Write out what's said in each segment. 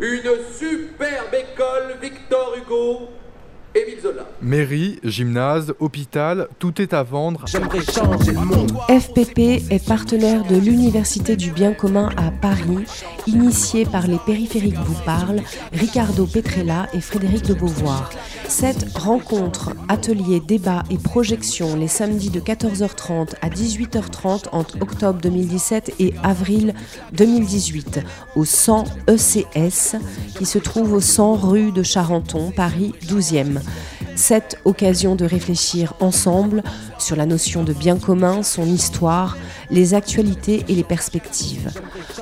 une superbe école Victor Hugo Émile Zola. Mairie, gymnase, hôpital, tout est à vendre. J'aimerais changer le monde. FPP est partenaire de l'Université du bien commun à Paris, initié par les périphériques vous parlent, Ricardo Petrella et Frédéric de Beauvoir. Cette rencontre, atelier, débat et projection les samedis de 14h30 à 18h30 entre octobre 2017 et avril 2018 au 100 ECS qui se trouve au 100 rue de Charenton, Paris 12e. Cette occasion de réfléchir ensemble sur la notion de bien commun, son histoire, les actualités et les perspectives.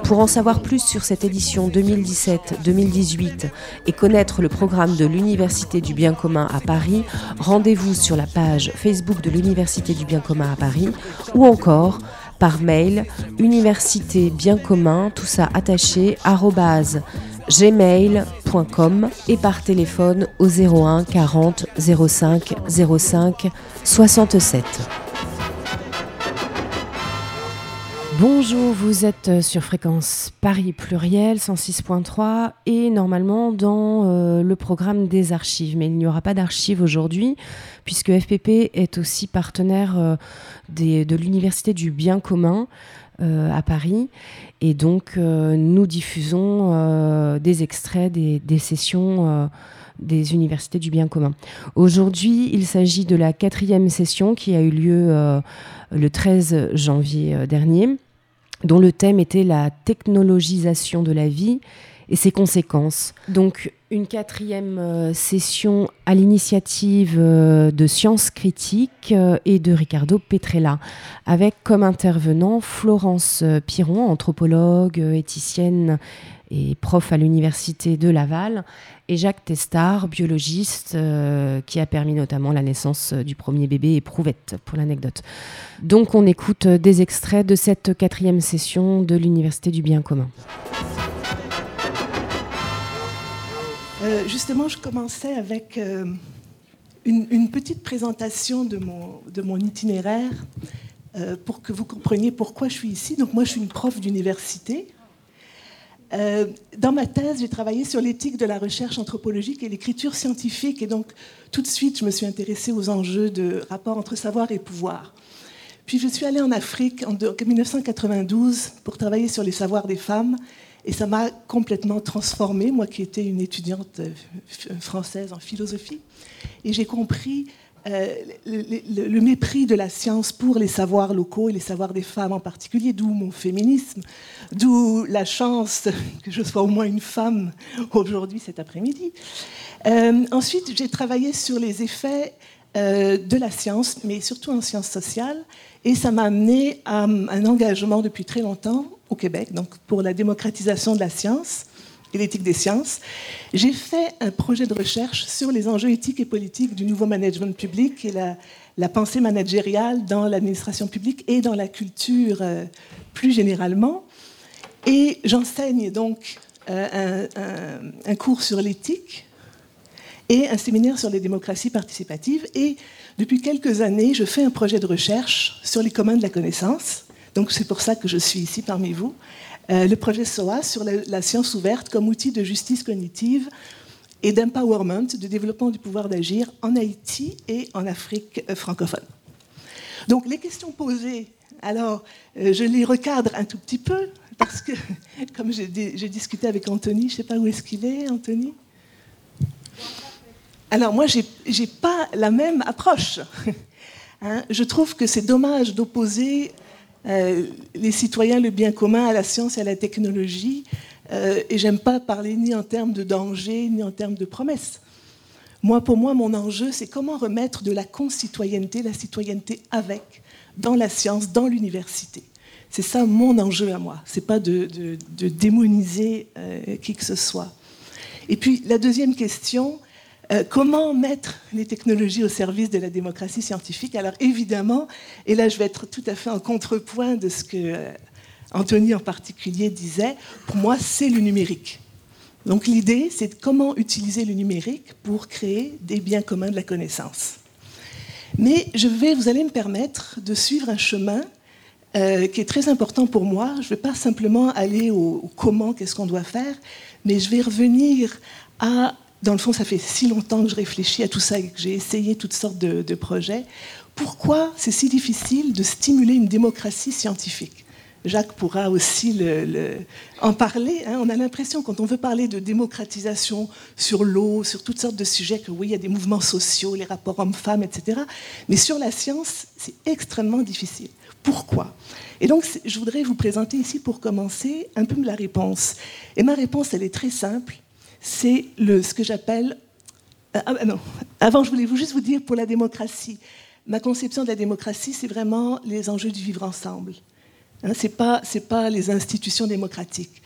Pour en savoir plus sur cette édition 2017-2018 et connaître le programme de l'Université du bien commun à Paris, rendez-vous sur la page Facebook de l'Université du bien commun à Paris ou encore par mail université bien commun, tout ça attaché, arrobase gmail.com et par téléphone au 01 40 05 05 67. Bonjour, vous êtes sur fréquence Paris Pluriel 106.3 et normalement dans euh, le programme des archives. Mais il n'y aura pas d'archives aujourd'hui puisque FPP est aussi partenaire euh, de l'Université du bien commun euh, à Paris. Et donc, euh, nous diffusons euh, des extraits des, sessions des universités du bien commun. Aujourd'hui, il s'agit de la quatrième session qui a eu lieu le 13 janvier dernier, dont le thème était la technologisation de la vie et ses conséquences. Une quatrième euh, session à l'initiative euh, de Sciences Critiques euh, et de Ricardo Petrella, avec comme intervenant Florence Piron, anthropologue, éthicienne et prof à l'université de Laval, et Jacques Testard, biologiste, qui a permis notamment la naissance du premier bébé éprouvette, pour l'anecdote. Donc on écoute des extraits de cette quatrième session de l'Université du bien commun. Euh, justement, je commençais avec euh, une, petite présentation de mon, itinéraire euh, pour que vous compreniez pourquoi je suis ici. Donc moi, je suis une prof d'université. Dans ma thèse, j'ai travaillé sur l'éthique de la recherche anthropologique et l'écriture scientifique. Et donc, tout de suite, je me suis intéressée aux enjeux de rapport entre savoir et pouvoir. Puis, je suis allée en Afrique en 1992 pour travailler sur les savoirs des femmes et ça m'a complètement transformée, moi qui étais une étudiante euh, française en philosophie. Et j'ai compris euh, le, mépris de la science pour les savoirs locaux et les savoirs des femmes en particulier, d'où mon féminisme, d'où la chance que je sois au moins une femme aujourd'hui, cet après-midi. Euh, ensuite, j'ai travaillé sur les effets de la science, mais surtout en sciences sociales, et ça m'a amené à un engagement depuis très longtemps au Québec, donc pour la démocratisation de la science et l'éthique des sciences. J'ai fait un projet de recherche sur les enjeux éthiques et politiques du nouveau management public et la, pensée managériale dans l'administration publique et dans la culture euh, plus généralement. Et j'enseigne donc euh, un, un, cours sur l'éthique et un séminaire sur les démocraties participatives. Et depuis quelques années, je fais un projet de recherche sur les communs de la connaissance donc c'est pour ça que je suis ici parmi vous. Euh, le projet SOA sur la, science ouverte comme outil de justice cognitive et d'empowerment, de développement du pouvoir d'agir en Haïti et en Afrique euh, francophone. Donc les questions posées, alors euh, je les recadre un tout petit peu parce que, comme j'ai discuté avec Anthony, je ne sais pas où est-ce qu'il est, Anthony? Alors moi, je n'ai pas la même approche. Hein je trouve que c'est dommage d'opposer euh, les citoyens le bien commun à la science et à la technologie. Euh, et j'aime pas parler ni en termes de danger, ni en termes de promesses. Moi, pour moi, mon enjeu, c'est comment remettre de la concitoyenneté, la citoyenneté avec, dans la science, dans l'université. C'est ça mon enjeu à moi. C'est pas de, démoniser euh, qui que ce soit. Et puis la deuxième question, euh, comment mettre les technologies au service de la démocratie scientifique? Alors évidemment, et là je vais être tout à fait en contrepoint de ce que euh, Anthony en particulier disait, pour moi c'est le numérique. Donc l'idée c'est comment utiliser le numérique pour créer des biens communs de la connaissance. Mais je vais, vous allez me permettre de suivre un chemin euh, qui est très important pour moi. Je ne vais pas simplement aller au, comment, qu'est-ce qu'on doit faire, mais je vais revenir à, dans le fond, ça fait si longtemps que je réfléchis à tout ça et que j'ai essayé toutes sortes de projets. Pourquoi c'est si difficile de stimuler une démocratie scientifique? Jacques pourra aussi en parler. Hein. On a l'impression, quand on veut parler de démocratisation sur l'eau, sur toutes sortes de sujets, que oui, il y a des mouvements sociaux, les rapports hommes-femmes, etc. Mais sur la science, c'est extrêmement difficile. Pourquoi? Et donc, je voudrais vous présenter ici, pour commencer, un peu la réponse. Et ma réponse, elle est très simple. C'est ce que j'appelle... Euh, ah, non, avant, je voulais juste vous dire, pour la démocratie, ma conception de la démocratie, c'est vraiment les enjeux du vivre ensemble. Hein, ce n'est pas, pas les institutions démocratiques.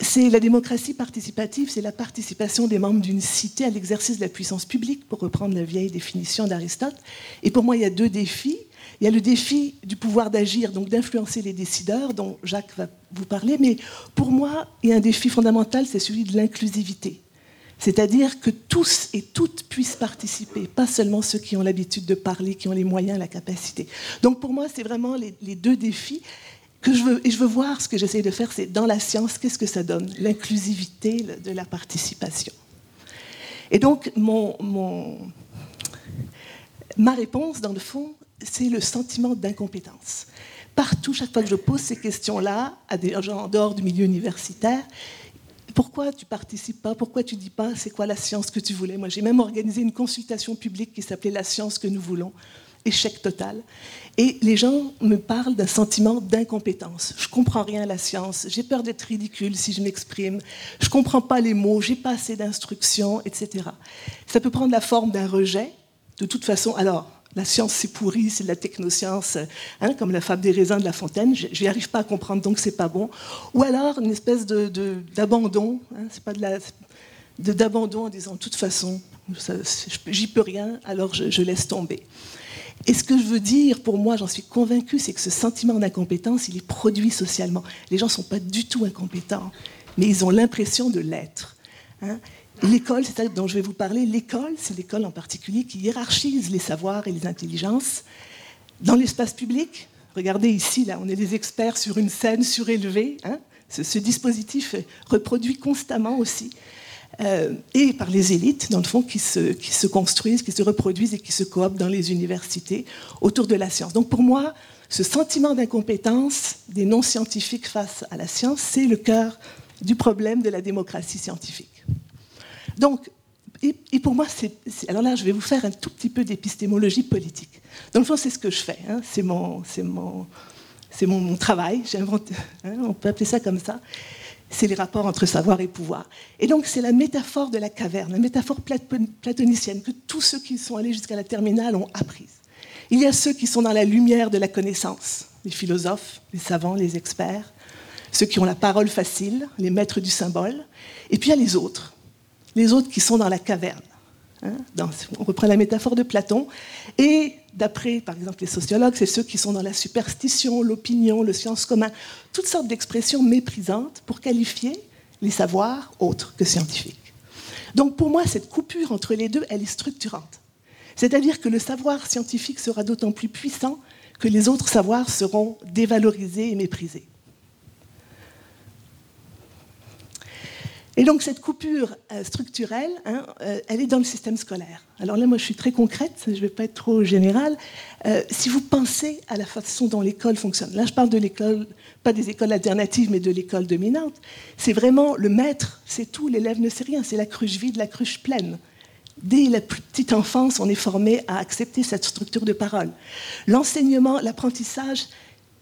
C'est la démocratie participative, c'est la participation des membres d'une cité à l'exercice de la puissance publique, pour reprendre la vieille définition d'Aristote. Et pour moi, il y a deux défis. Il y a le défi du pouvoir d'agir, donc d'influencer les décideurs, dont Jacques va vous parler. Mais pour moi, il y a un défi fondamental, c'est celui de l'inclusivité. C'est-à-dire que tous et toutes puissent participer, pas seulement ceux qui ont l'habitude de parler, qui ont les moyens, la capacité. Donc pour moi, c'est vraiment les, deux défis que je veux, et je veux voir ce que j'essaie de faire, c'est dans la science, qu'est-ce que ça donne? L'inclusivité de la participation. Et donc, mon, ma réponse, dans le fond, c'est le sentiment d'incompétence. Partout, chaque fois que je pose ces questions-là à des gens en dehors du milieu universitaire, pourquoi tu participes pas? Pourquoi tu dis pas? C'est quoi la science que tu voulais? Moi, j'ai même organisé une consultation publique qui s'appelait La science que nous voulons échec total. Et les gens me parlent d'un sentiment d'incompétence. Je comprends rien à la science, j'ai peur d'être ridicule si je m'exprime, je comprends pas les mots, j'ai pas assez d'instructions, etc. Ça peut prendre la forme d'un rejet. De toute façon, alors, la science c'est pourri, c'est de la technoscience, hein, comme la fable des raisins de La Fontaine. Je n'y arrive pas à comprendre, donc c'est pas bon. Ou alors une espèce d'abandon, hein, c'est pas de d'abandon en disant de toute façon, j'y peux rien, alors je, je laisse tomber. Et ce que je veux dire, pour moi, j'en suis convaincue, c'est que ce sentiment d'incompétence, il est produit socialement. Les gens ne sont pas du tout incompétents, mais ils ont l'impression de l'être. Hein. L'école, c'est ça dont je vais vous parler. L'école, c'est l'école en particulier qui hiérarchise les savoirs et les intelligences. Dans l'espace public, regardez ici, là, on est des experts sur une scène surélevée. Hein. ce, dispositif reproduit constamment aussi. Euh, et par les élites, dans le fond, qui se, qui se, construisent, qui se reproduisent et qui se cooptent dans les universités autour de la science. Donc pour moi, ce sentiment d'incompétence des non-scientifiques face à la science, c'est le cœur du problème de la démocratie scientifique. Donc, et, pour moi, c'est, alors là, je vais vous faire un tout petit peu d'épistémologie politique. Dans le fond, c'est ce que je fais. Hein, c'est mon, c'est mon, c'est mon, travail. J'invente, hein, on peut appeler ça comme ça c'est les rapports entre savoir et pouvoir. Et donc c'est la métaphore de la caverne, la métaphore platonicienne que tous ceux qui sont allés jusqu'à la terminale ont apprise. Il y a ceux qui sont dans la lumière de la connaissance, les philosophes, les savants, les experts, ceux qui ont la parole facile, les maîtres du symbole, et puis il y a les autres, les autres qui sont dans la caverne. Hein, on reprend la métaphore de Platon, et d'après, par exemple, les sociologues, c'est ceux qui sont dans la superstition, l'opinion, le science commun, toutes sortes d'expressions méprisantes pour qualifier les savoirs autres que scientifiques. Donc pour moi, cette coupure entre les deux, elle est structurante. C'est-à-dire que le savoir scientifique sera d'autant plus puissant que les autres savoirs seront dévalorisés et méprisés. Et donc cette coupure euh, structurelle, hein, euh, elle est dans le système scolaire. Alors là, moi, je suis très concrète, je ne vais pas être trop générale. Euh, si vous pensez à la façon dont l'école fonctionne, là, je parle de l'école, pas des écoles alternatives, mais de l'école dominante, c'est vraiment le maître, c'est tout, l'élève ne sait rien, c'est la cruche vide, la cruche pleine. Dès la petite enfance, on est formé à accepter cette structure de parole. L'enseignement, l'apprentissage,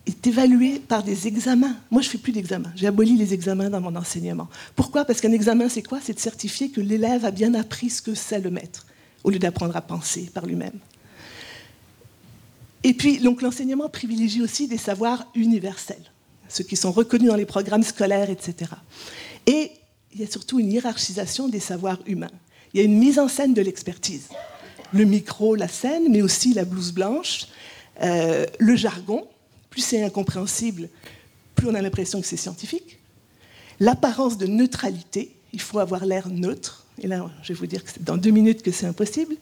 est évalué par des examens. Moi, je ne fais plus d'examens. J'ai aboli les examens dans mon enseignement. Pourquoi? Parce qu'un examen, c'est quoi? C'est de certifier que l'élève a bien appris ce que c'est le maître, au lieu d'apprendre à penser par lui-même. Et puis, donc, l'enseignement privilégie aussi des savoirs universels, ceux qui sont reconnus dans les programmes scolaires, etc. Et il y a surtout une hiérarchisation des savoirs humains. Il y a une mise en scène de l'expertise. Le micro, la scène, mais aussi la blouse blanche, euh, le jargon, plus c'est incompréhensible, plus on a l'impression que c'est scientifique. L'apparence de neutralité, il faut avoir l'air neutre, et là je vais vous dire que c'est dans deux minutes que c'est impossible,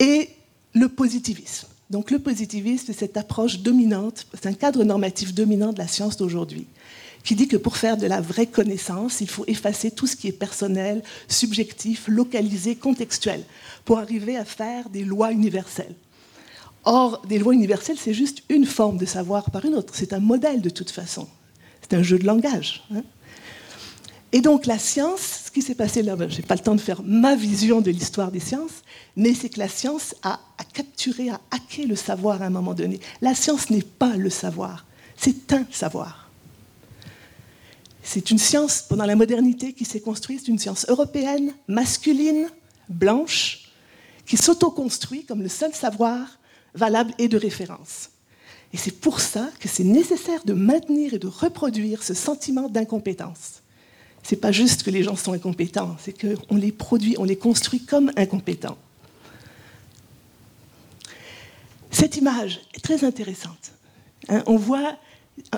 et le positivisme. Donc le positivisme, c'est cette approche dominante, c'est un cadre normatif dominant de la science d'aujourd'hui, qui dit que pour faire de la vraie connaissance, il faut effacer tout ce qui est personnel, subjectif, localisé, contextuel, pour arriver à faire des lois universelles. Or, des lois universelles, c'est juste une forme de savoir par une autre. C'est un modèle de toute façon. C'est un jeu de langage. Hein. Et donc la science, ce qui s'est passé là, ben, je n'ai pas le temps de faire ma vision de l'histoire des sciences, mais c'est que la science a, capturé, a hacké le savoir à un moment donné. La science n'est pas le savoir, c'est un savoir. C'est une science, pendant la modernité, qui s'est construite, c'est une science européenne, masculine, blanche, qui s'auto-construit comme le seul savoir valable et de référence. Et c'est pour ça que c'est nécessaire de maintenir et de reproduire ce sentiment d'incompétence c'est pas juste que les gens sont incompétents, c'est qu'on les produit, on les construit comme incompétents. Cette image est très intéressante. Hein. on voit,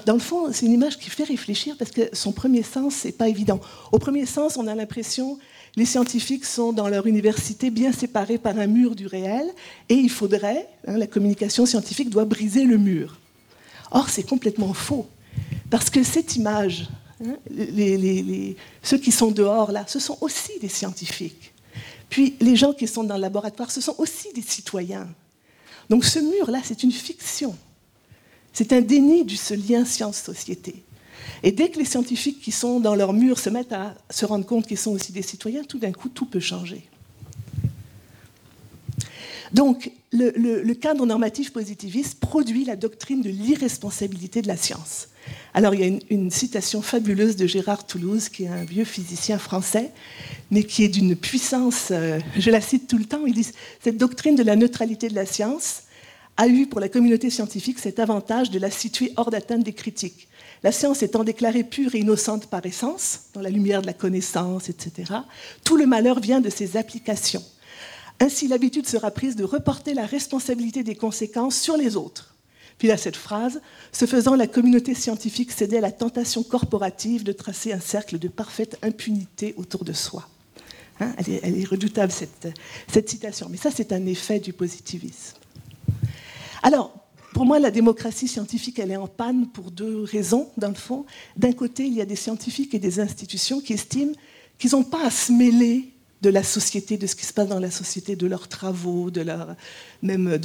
dans le fond, c'est une image qui fait réfléchir parce que son premier sens, c'est pas évident. Au premier sens, on a l'impression les scientifiques sont dans leur université bien séparés par un mur du réel et il faudrait, hein, la communication scientifique doit briser le mur. Or, c'est complètement faux parce que cette image Hein, ceux qui sont dehors là, ce sont aussi des scientifiques. Puis les gens qui sont dans le laboratoire, ce sont aussi des citoyens. Donc ce mur-là, c'est une fiction. C'est un déni de ce lien science-société. Et dès que les scientifiques qui sont dans leur mur se mettent à se rendre compte qu'ils sont aussi des citoyens, tout d'un coup, tout peut changer. Donc, le, cadre normatif positiviste produit la doctrine de l'irresponsabilité de la science. Alors, il y a une, citation fabuleuse de Gérard Toulouse, qui est un vieux physicien français, mais qui est d'une puissance, euh, je la cite tout le temps, il dit Cette doctrine de la neutralité de la science a eu pour la communauté scientifique cet avantage de la situer hors d'atteinte des critiques. La science étant déclarée pure et innocente par essence, dans la lumière de la connaissance, etc., tout le malheur vient de ses applications. Ainsi, l'habitude sera prise de reporter la responsabilité des conséquences sur les autres. Puis là, cette phrase, ce faisant, la communauté scientifique cédait à la tentation corporative de tracer un cercle de parfaite impunité autour de soi. Hein, elle, est, redoutable, cette, cette citation. Mais ça, c'est un effet du positivisme. Alors, pour moi, la démocratie scientifique, elle est en panne pour deux raisons, dans le fond. D'un côté, il y a des scientifiques et des institutions qui estiment qu'ils n'ont pas à se mêler de la société, de ce qui se passe dans la société, de leurs travaux, de leur, même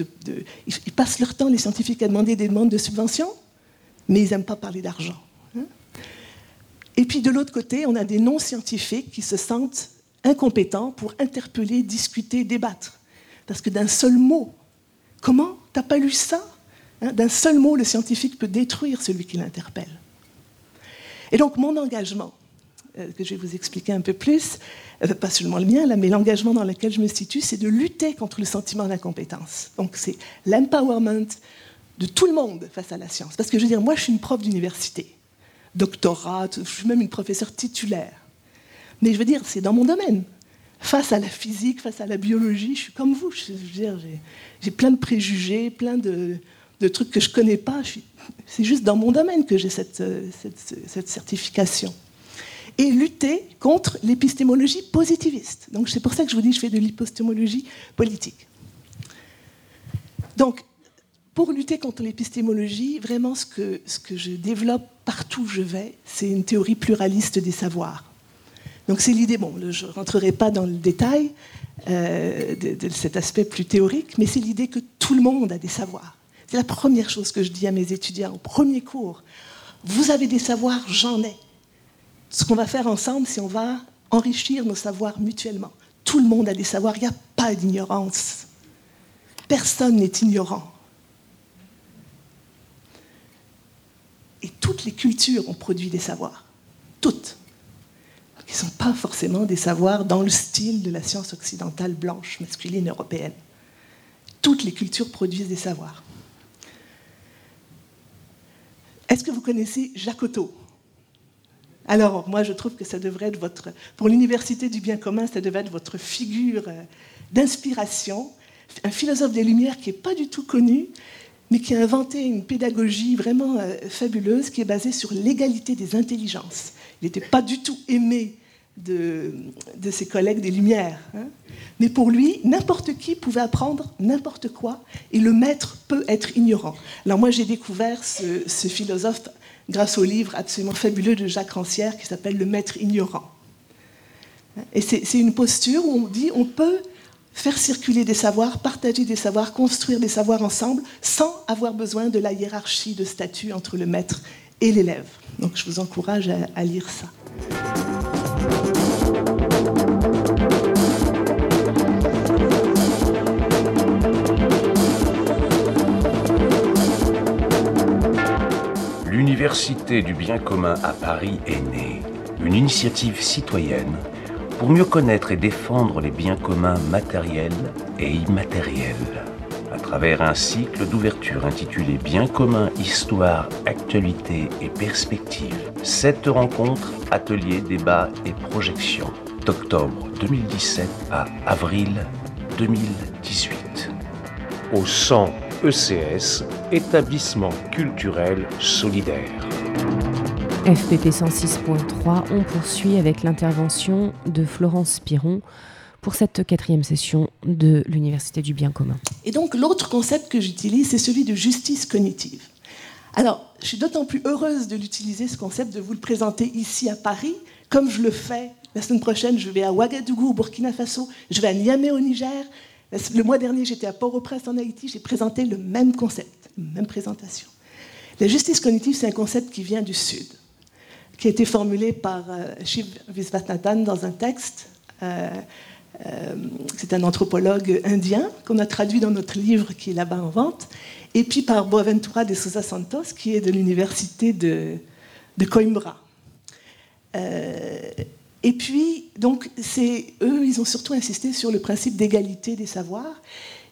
ils passent leur temps, les scientifiques, à demander des demandes de subventions, mais ils n'aiment pas parler d'argent. Hein. Et puis de l'autre côté, on a des non-scientifiques qui se sentent incompétents pour interpeller, discuter, débattre. Parce que d'un seul mot, comment T'as pas lu ça? D'un seul mot, le scientifique peut détruire celui qui l'interpelle. Et donc mon engagement, euh, que je vais vous expliquer un peu plus, euh, pas seulement le mien, mais l'engagement dans lequel je me situe, c'est de lutter contre le sentiment d'incompétence. Donc c'est l'empowerment de tout le monde face à la science. Parce que je veux dire, moi je suis une prof d'université, doctorat, je suis même une professeure titulaire. Mais je veux dire, c'est dans mon domaine. Face à la physique, face à la biologie, je suis comme vous. Je veux dire, j'ai plein de préjugés, plein de, trucs que je ne connais pas. C'est juste dans mon domaine que j'ai cette, euh, cette certification et lutter contre l'épistémologie positiviste. Donc c'est pour ça que je vous dis que je fais de l'épistémologie politique. Donc, pour lutter contre l'épistémologie, vraiment ce que, je développe partout où je vais, c'est une théorie pluraliste des savoirs. Donc c'est l'idée, bon, je ne rentrerai pas dans le détail euh, de, de, cet aspect plus théorique, mais c'est l'idée que tout le monde a des savoirs. C'est la première chose que je dis à mes étudiants au premier cours. Vous avez des savoirs, j'en ai ce qu'on va faire ensemble, c'est on va enrichir nos savoirs mutuellement. Tout le monde a des savoirs, il n'y a pas d'ignorance. Personne n'est ignorant. Et toutes les cultures ont produit des savoirs. Toutes. Qui ne sont pas forcément des savoirs dans le style de la science occidentale blanche, masculine, européenne. Toutes les cultures produisent des savoirs. Est-ce que vous connaissez Jacques alors, moi, je trouve que ça devrait être votre, pour l'université du bien commun, ça devrait être votre figure euh, d'inspiration, un philosophe des Lumières qui n'est pas du tout connu, mais qui a inventé une pédagogie vraiment euh, fabuleuse qui est basée sur l'égalité des intelligences. Il n'était pas du tout aimé de, ses collègues des Lumières. hein. Mais pour lui, n'importe qui pouvait apprendre n'importe quoi, et le maître peut être ignorant. Alors moi, j'ai découvert ce, philosophe grâce au livre absolument fabuleux de Jacques Rancière qui s'appelle Le maître ignorant. Et c'est une posture où on dit on peut faire circuler des savoirs, partager des savoirs, construire des savoirs ensemble, sans avoir besoin de la hiérarchie de statut entre le maître et l'élève. Donc je vous encourage à lire ça. L'Université du bien commun à Paris est née, une initiative citoyenne pour mieux connaître et défendre les biens communs matériels et immatériels. À travers un cycle d'ouverture intitulé Biens communs, histoire, actualité et perspectives, sept rencontres, ateliers, débats et projections. D'octobre 2017 à avril 2018 au 100 ECS, établissement culturel solidaire. FPP 106.3, on poursuit avec l'intervention de Florence Piron pour cette quatrième session de l'Université du bien commun. Et donc l'autre concept que j'utilise, c'est celui de justice cognitive. Alors, je suis d'autant plus heureuse de l'utiliser, ce concept, de vous le présenter ici à Paris, comme je le fais la semaine prochaine, je vais à Ouagadougou, au Burkina Faso, je vais à Niamey au Niger. Le mois dernier, j'étais à Port-au-Prince en Haïti, j'ai présenté le même concept, même présentation. La justice cognitive, c'est un concept qui vient du Sud, qui a été formulé par euh, Shiv Viswanathan dans un texte. Euh, euh, c'est un anthropologue indien qu'on a traduit dans notre livre qui est là-bas en vente, et puis par Boaventura de Sousa Santos, qui est de l'université de, Coimbra. Et puis, donc, eux, ils ont surtout insisté sur le principe d'égalité des savoirs.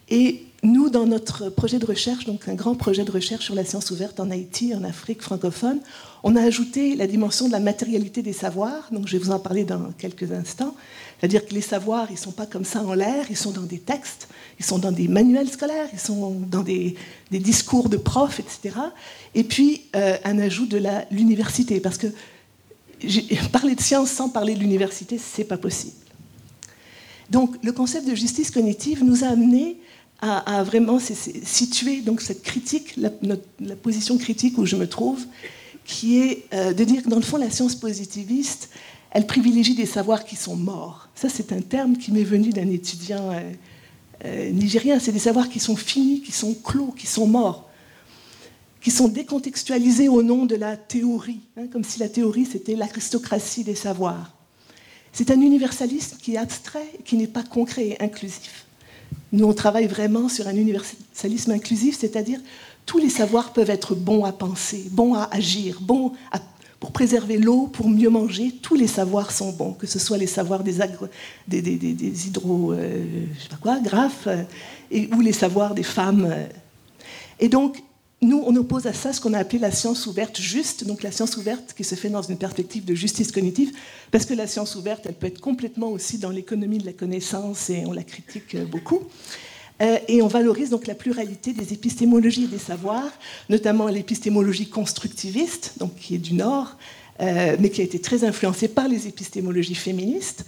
Et nous, dans notre projet de recherche, donc un grand projet de recherche sur la science ouverte en Haïti, en Afrique francophone, on a ajouté la dimension de la matérialité des savoirs. Donc, je vais vous en parler dans quelques instants. C'est-à-dire que les savoirs, ils ne sont pas comme ça en l'air, ils sont dans des textes, ils sont dans des manuels scolaires, ils sont dans des, des discours de profs, etc. Et puis, euh, un ajout de l'université, parce que parler de science sans parler de l'université, c'est pas possible. Donc, le concept de justice cognitive nous a amené à, vraiment situer donc cette critique, la, position critique où je me trouve, qui est euh, de dire que dans le fond, la science positiviste, elle privilégie des savoirs qui sont morts. Ça, c'est un terme qui m'est venu d'un étudiant euh, euh, nigérien. C'est des savoirs qui sont finis, qui sont clos, qui sont morts qui sont décontextualisés au nom de la théorie, hein, comme si la théorie c'était l'aristocratie des savoirs. C'est un universalisme qui est abstrait, qui n'est pas concret et inclusif. Nous, on travaille vraiment sur un universalisme inclusif, c'est-à-dire tous les savoirs peuvent être bons à penser, bons à agir, bons pour préserver l'eau, pour mieux manger. Tous les savoirs sont bons, que ce soit les savoirs des, agro, des, des, des, des hydro, euh, euh, ou les savoirs des femmes. Et donc, nous, on oppose à ça ce qu'on a appelé la science ouverte juste, donc la science ouverte qui se fait dans une perspective de justice cognitive, parce que la science ouverte, elle peut être complètement aussi dans l'économie de la connaissance et on la critique beaucoup. Euh, et on valorise donc la pluralité des épistémologies et des savoirs, notamment l'épistémologie constructiviste, donc qui est du Nord, euh, mais qui a été très influencée par les épistémologies féministes,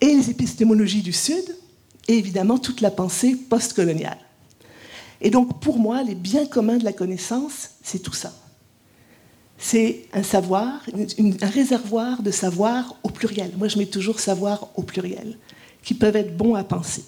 et les épistémologies du Sud, et évidemment toute la pensée postcoloniale. Et donc, pour moi, les biens communs de la connaissance, c'est tout ça. C'est un savoir, un réservoir de savoir au pluriel. Moi, je mets toujours savoir au pluriel, qui peuvent être bons à penser.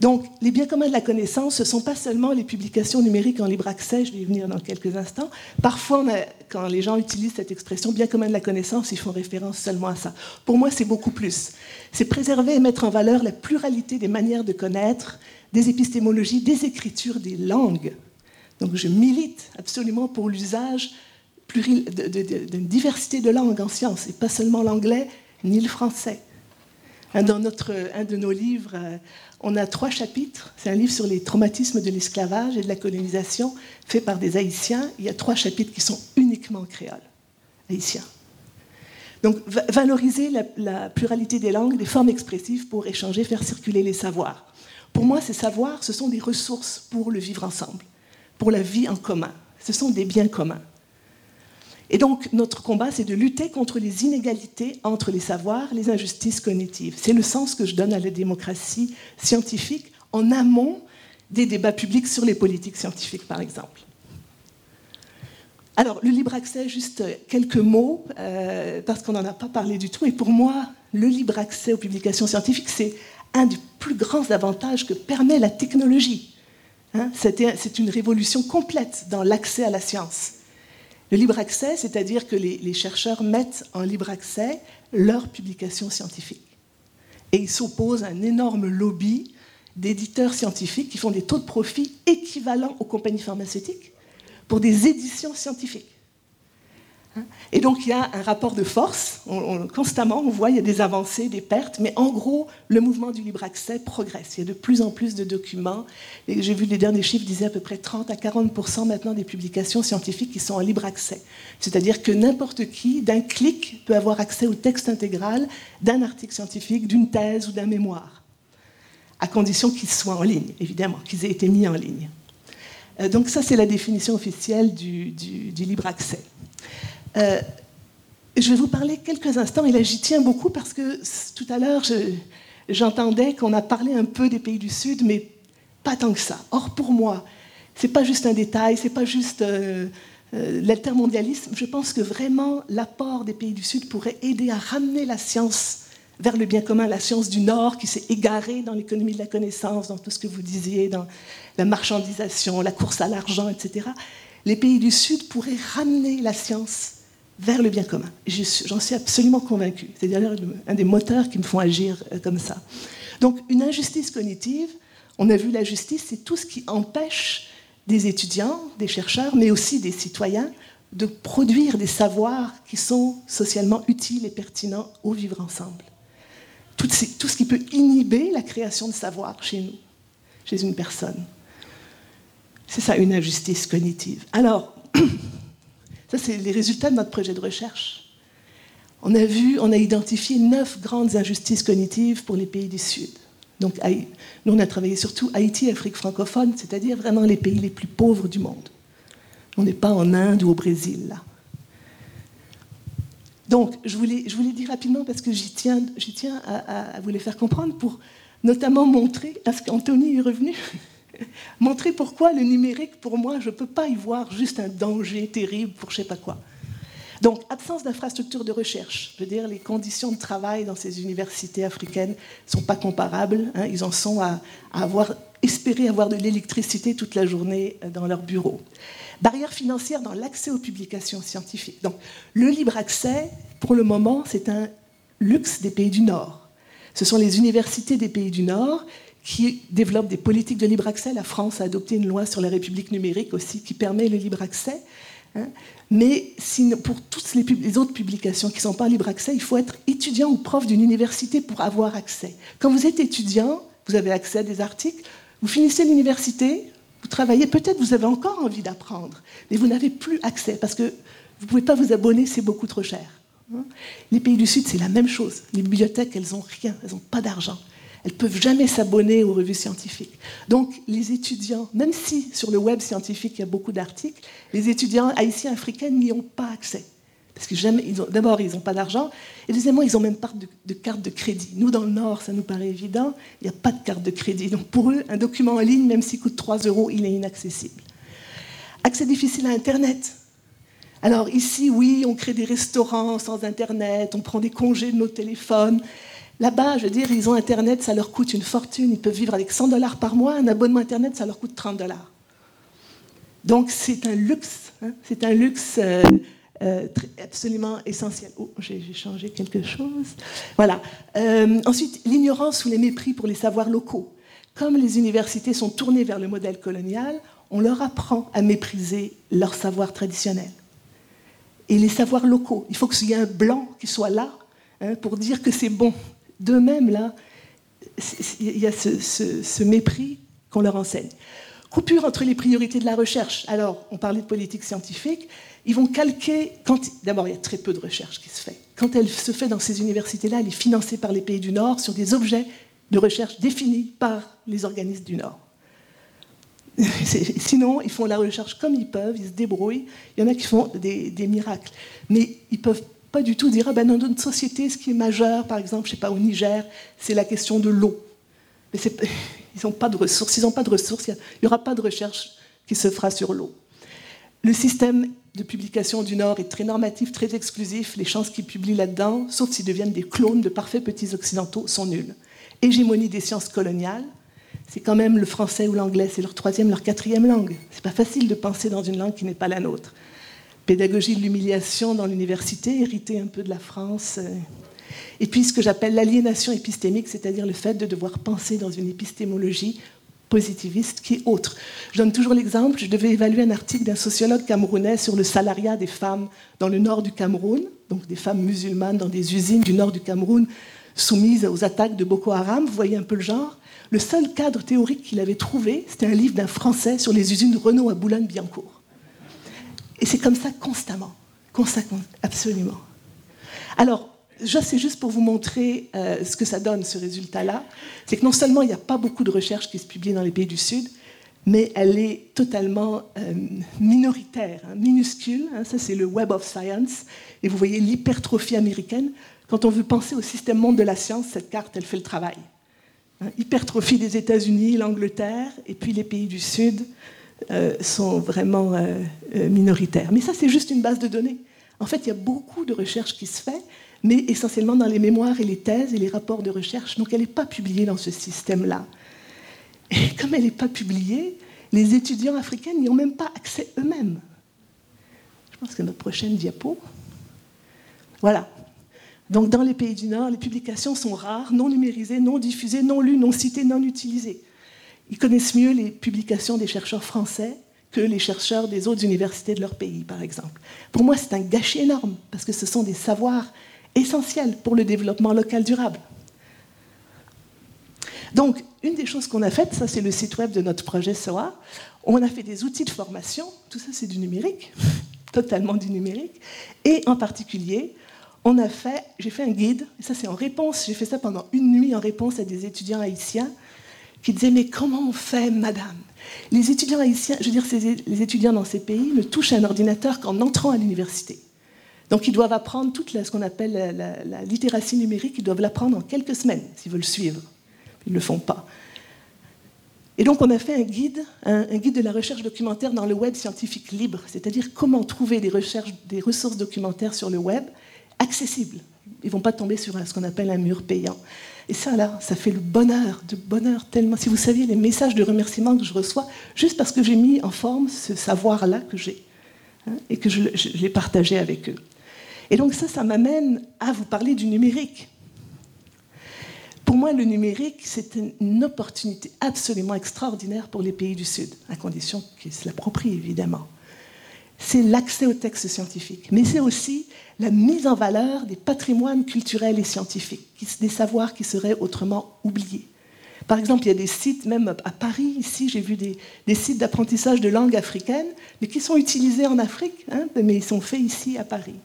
Donc, les biens communs de la connaissance, ce ne sont pas seulement les publications numériques en libre accès, je vais y venir dans quelques instants. Parfois, quand les gens utilisent cette expression bien commun de la connaissance, ils font référence seulement à ça. Pour moi, c'est beaucoup plus. C'est préserver et mettre en valeur la pluralité des manières de connaître, des épistémologies, des écritures, des langues. Donc, je milite absolument pour l'usage d'une diversité de langues en sciences, et pas seulement l'anglais ni le français. Dans un de nos livres, on a trois chapitres. C'est un livre sur les traumatismes de l'esclavage et de la colonisation, fait par des Haïtiens. Il y a trois chapitres qui sont uniquement créoles, haïtiens. Donc, valoriser la, pluralité des langues, des formes expressives pour échanger, faire circuler les savoirs. Pour moi, ces savoirs, ce sont des ressources pour le vivre ensemble, pour la vie en commun. Ce sont des biens communs. Et donc, notre combat, c'est de lutter contre les inégalités entre les savoirs, les injustices cognitives. C'est le sens que je donne à la démocratie scientifique en amont des débats publics sur les politiques scientifiques, par exemple. Alors, le libre accès, juste quelques mots, euh, parce qu'on n'en a pas parlé du tout. Et pour moi, le libre accès aux publications scientifiques, c'est un des plus grands avantages que permet la technologie. Hein. c'est une révolution complète dans l'accès à la science. Le libre accès, c'est-à-dire que les, chercheurs mettent en libre accès leurs publications scientifiques. Et ils s'opposent à un énorme lobby d'éditeurs scientifiques qui font des taux de profit équivalents aux compagnies pharmaceutiques pour des éditions scientifiques. Et donc il y a un rapport de force, constamment on voit il y a des avancées, des pertes, mais en gros le mouvement du libre accès progresse. Il y a de plus en plus de documents. J'ai vu les derniers chiffres disaient à peu près 30 à 40% maintenant des publications scientifiques qui sont en libre accès. C'est-à-dire que n'importe qui, d'un clic, peut avoir accès au texte intégral d'un article scientifique, d'une thèse ou d'un mémoire, à condition qu'ils soient en ligne, évidemment, qu'ils aient été mis en ligne. Euh, donc ça c'est la définition officielle du libre accès. Euh, je vais vous parler quelques instants, et là j'y tiens beaucoup parce que tout à l'heure j'entendais qu'on a parlé un peu des pays du Sud, mais pas tant que ça. Or pour moi, c'est pas juste un détail, c'est pas juste euh, euh, l'altermondialisme. Je pense que vraiment l'apport des pays du Sud pourrait aider à ramener la science vers le bien commun, la science du Nord qui s'est égarée dans l'économie de la connaissance, dans tout ce que vous disiez, dans la marchandisation, la course à l'argent, etc. Les pays du Sud pourraient ramener la science vers le bien commun. J'en suis absolument convaincue. C'est d'ailleurs un des moteurs qui me font agir euh, comme ça. Donc une injustice cognitive, on a vu la justice, c'est tout ce qui empêche des étudiants, des chercheurs, mais aussi des citoyens de produire des savoirs qui sont socialement utiles et pertinents au vivre ensemble. Tout, tout ce qui peut inhiber la création de savoir chez nous, chez une personne. C'est ça une injustice cognitive. Alors, Ça, c'est les résultats de notre projet de recherche. On a vu, on a identifié neuf grandes injustices cognitives pour les pays du Sud. Donc, nous, on a travaillé surtout Haïti, Afrique francophone, c'est-à-dire vraiment les pays les plus pauvres du monde. On n'est pas en Inde ou au Brésil, là. Donc, je je voulais dire rapidement, parce que j'y tiens, tiens à, à, vous les faire comprendre, pour notamment montrer, parce qu'Anthony est revenu, montrer pourquoi le numérique, pour moi, je ne peux pas y voir juste un danger terrible pour je ne sais pas quoi. Donc, absence d'infrastructures de recherche. Je veux dire, les conditions de travail dans ces universités africaines ne sont pas comparables. Hein. Ils en sont à, avoir, espérer avoir de l'électricité toute la journée euh, dans leurs bureaux. Barrières financières dans l'accès aux publications scientifiques. Donc, le libre accès, pour le moment, c'est un luxe des pays du Nord. Ce sont les universités des pays du Nord qui développe des politiques de libre accès. La France a adopté une loi sur la République numérique aussi qui permet le libre accès. Hein. Mais pour toutes les, autres publications qui ne sont pas libre accès, il faut être étudiant ou prof d'une université pour avoir accès. Quand vous êtes étudiant, vous avez accès à des articles, vous finissez l'université, vous travaillez, peut-être vous avez encore envie d'apprendre, mais vous n'avez plus accès parce que vous ne pouvez pas vous abonner, c'est beaucoup trop cher. Hein. Les pays du Sud, c'est la même chose. Les bibliothèques, elles n'ont rien, elles n'ont pas d'argent. Elles ne peuvent jamais s'abonner aux revues scientifiques. Donc les étudiants, même si sur le web scientifique il y a beaucoup d'articles, les étudiants haïtiens africains n'y ont pas accès. Parce que d'abord, ils n'ont pas d'argent, et deuxièmement, ils n'ont même pas de, carte de crédit. Nous, dans le Nord, ça nous paraît évident, il n'y a pas de carte de crédit. Donc pour eux, un document en ligne, même s'il coûte 3 euros, il est inaccessible. Accès difficile à Internet. Alors ici, oui, on crée des restaurants sans Internet, on prend des congés de nos téléphones, Là-bas, je veux dire, ils ont Internet, ça leur coûte une fortune. Ils peuvent vivre avec 100 dollars par mois. Un abonnement Internet, ça leur coûte 30 dollars. Donc, c'est un luxe. Hein. c'est un luxe euh, euh, absolument essentiel. Oh, j'ai changé quelque chose. Voilà. Euh, ensuite, l'ignorance ou les mépris pour les savoirs locaux. Comme les universités sont tournées vers le modèle colonial, on leur apprend à mépriser leurs savoirs traditionnels. Et les savoirs locaux. Il faut qu'il y ait un blanc qui soit là hein, pour dire que c'est bon de même, là, il y a ce, mépris qu'on leur enseigne. Coupure entre les priorités de la recherche. Alors, on parlait de politique scientifique. Ils vont calquer. D'abord, il y a très peu de recherche qui se fait. Quand elle se fait dans ces universités-là, elle est financée par les pays du Nord sur des objets de recherche définis par les organismes du Nord. Sinon, ils font la recherche comme ils peuvent, ils se débrouillent. Il y en a qui font des, miracles. Mais ils peuvent pas du tout dire, ah ben dans notre société, ce qui est majeur, par exemple, je sais pas, au Niger, c'est la question de l'eau. Mais ils n'ont pas de ressources, ils n'ont pas de ressources, il n'y aura pas de recherche qui se fera sur l'eau. Le système de publication du Nord est très normatif, très exclusif. Les chances qu'ils publient là-dedans, sauf s'ils deviennent des clones de parfaits petits occidentaux, sont nulles. Hégémonie des sciences coloniales, c'est quand même le français ou l'anglais, c'est leur troisième, leur quatrième langue. C'est pas facile de penser dans une langue qui n'est pas la nôtre. Pédagogie de l'humiliation dans l'université, hérité un peu de la France. Euh. Et puis ce que j'appelle l'aliénation épistémique, c'est-à-dire le fait de devoir penser dans une épistémologie positiviste qui est autre. Je donne toujours l'exemple, je devais évaluer un article d'un sociologue camerounais sur le salariat des femmes dans le nord du Cameroun, donc des femmes musulmanes dans des usines du nord du Cameroun soumises aux attaques de Boko Haram, vous voyez un peu le genre. Le seul cadre théorique qu'il avait trouvé, c'était un livre d'un Français sur les usines Renault à Boulogne-Billancourt. Et c'est comme ça constamment, constamment, absolument. Alors, c'est juste pour vous montrer euh, ce que ça donne, ce résultat-là. C'est que non seulement il n'y a pas beaucoup de recherches qui se publient dans les pays du Sud, mais elle est totalement euh, minoritaire, hein, minuscule. Hein. ça, c'est le Web of Science. Et vous voyez l'hypertrophie américaine. Quand on veut penser au système monde de la science, cette carte, elle fait le travail. Hein, hypertrophie des États-Unis, l'Angleterre, et puis les pays du Sud euh, sont vraiment euh, euh, minoritaires. Mais ça, c'est juste une base de données. En fait, il y a beaucoup de recherche qui se fait, mais essentiellement dans les mémoires et les thèses et les rapports de recherche. Donc, elle n'est pas publiée dans ce système-là. Et comme elle n'est pas publiée, les étudiants africains n'y ont même pas accès eux-mêmes. Je pense que notre prochaine diapo. Voilà. Donc dans les pays du Nord, les publications sont rares, non numérisées, non diffusées, non lues, non citées, non utilisées. Ils connaissent mieux les publications des chercheurs français que les chercheurs des autres universités de leur pays, par exemple. Pour moi, c'est un gâchis énorme, parce que ce sont des savoirs essentiels pour le développement local durable. Donc, une des choses qu'on a faites, ça c'est le site web de notre projet SOA, on a fait des outils de formation, tout ça c'est du numérique, totalement du numérique, et en particulier, j'ai fait un guide, ça c'est en réponse, j'ai fait ça pendant une nuit en réponse à des étudiants haïtiens qui disaient mais comment on fait, madame? Les étudiants haïtiens, je veux dire, les étudiants dans ces pays ne touchent un ordinateur qu'en entrant à l'université. Donc ils doivent apprendre toute ce qu'on appelle la, littératie numérique, ils doivent l'apprendre en quelques semaines s'ils veulent suivre. Ils ne le font pas. Et donc on a fait un guide, un, guide de la recherche documentaire dans le web scientifique libre, c'est-à-dire comment trouver des, recherches, des ressources documentaires sur le web accessibles. Ils ne vont pas tomber sur ce qu'on appelle un mur payant. Et ça, là, ça fait le bonheur, de bonheur tellement. Si vous saviez les messages de remerciement que je reçois, juste parce que j'ai mis en forme ce savoir-là que j'ai, hein, et que je, l'ai partagé avec eux. Et donc ça, ça m'amène à vous parler du numérique. Pour moi, le numérique, c'est une opportunité absolument extraordinaire pour les pays du Sud, à condition qu'ils se l'approprient, évidemment c'est l'accès aux textes scientifiques, mais c'est aussi la mise en valeur des patrimoines culturels et scientifiques, des savoirs qui seraient autrement oubliés. Par exemple, il y a des sites, même à Paris, ici, j'ai vu des, sites d'apprentissage de langue africaine, mais qui sont utilisés en Afrique, hein, mais ils sont faits ici à Paris.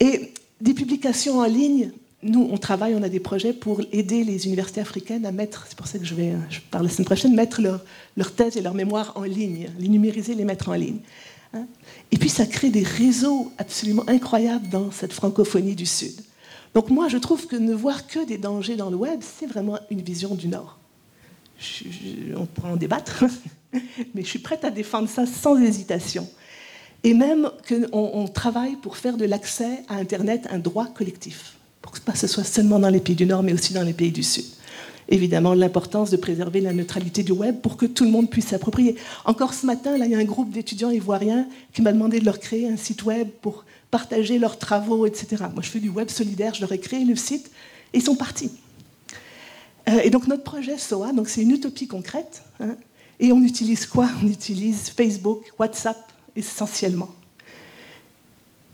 Et des publications en ligne, nous, on travaille, on a des projets pour aider les universités africaines à mettre, c'est pour ça que je vais, je parle la semaine prochaine, mettre leurs leur thèses et leurs mémoires en ligne, les numériser, les mettre en ligne. Hein? Et puis ça crée des réseaux absolument incroyables dans cette francophonie du Sud. Donc moi, je trouve que ne voir que des dangers dans le web, c'est vraiment une vision du Nord. on pourra en débattre, mais je suis prête à défendre ça sans hésitation. Et même qu'on on travaille pour faire de l'accès à Internet un droit collectif, pour que ce soit seulement dans les pays du Nord, mais aussi dans les pays du Sud évidemment l'importance de préserver la neutralité du web pour que tout le monde puisse s'approprier. Encore ce matin, il y a un groupe d'étudiants ivoiriens qui m'a demandé de leur créer un site web pour partager leurs travaux, etc. Moi, je fais du web solidaire, je leur ai créé le site et ils sont partis. Euh, et donc notre projet SOA, c'est une utopie concrète. Hein, et on utilise quoi? On utilise Facebook, WhatsApp essentiellement.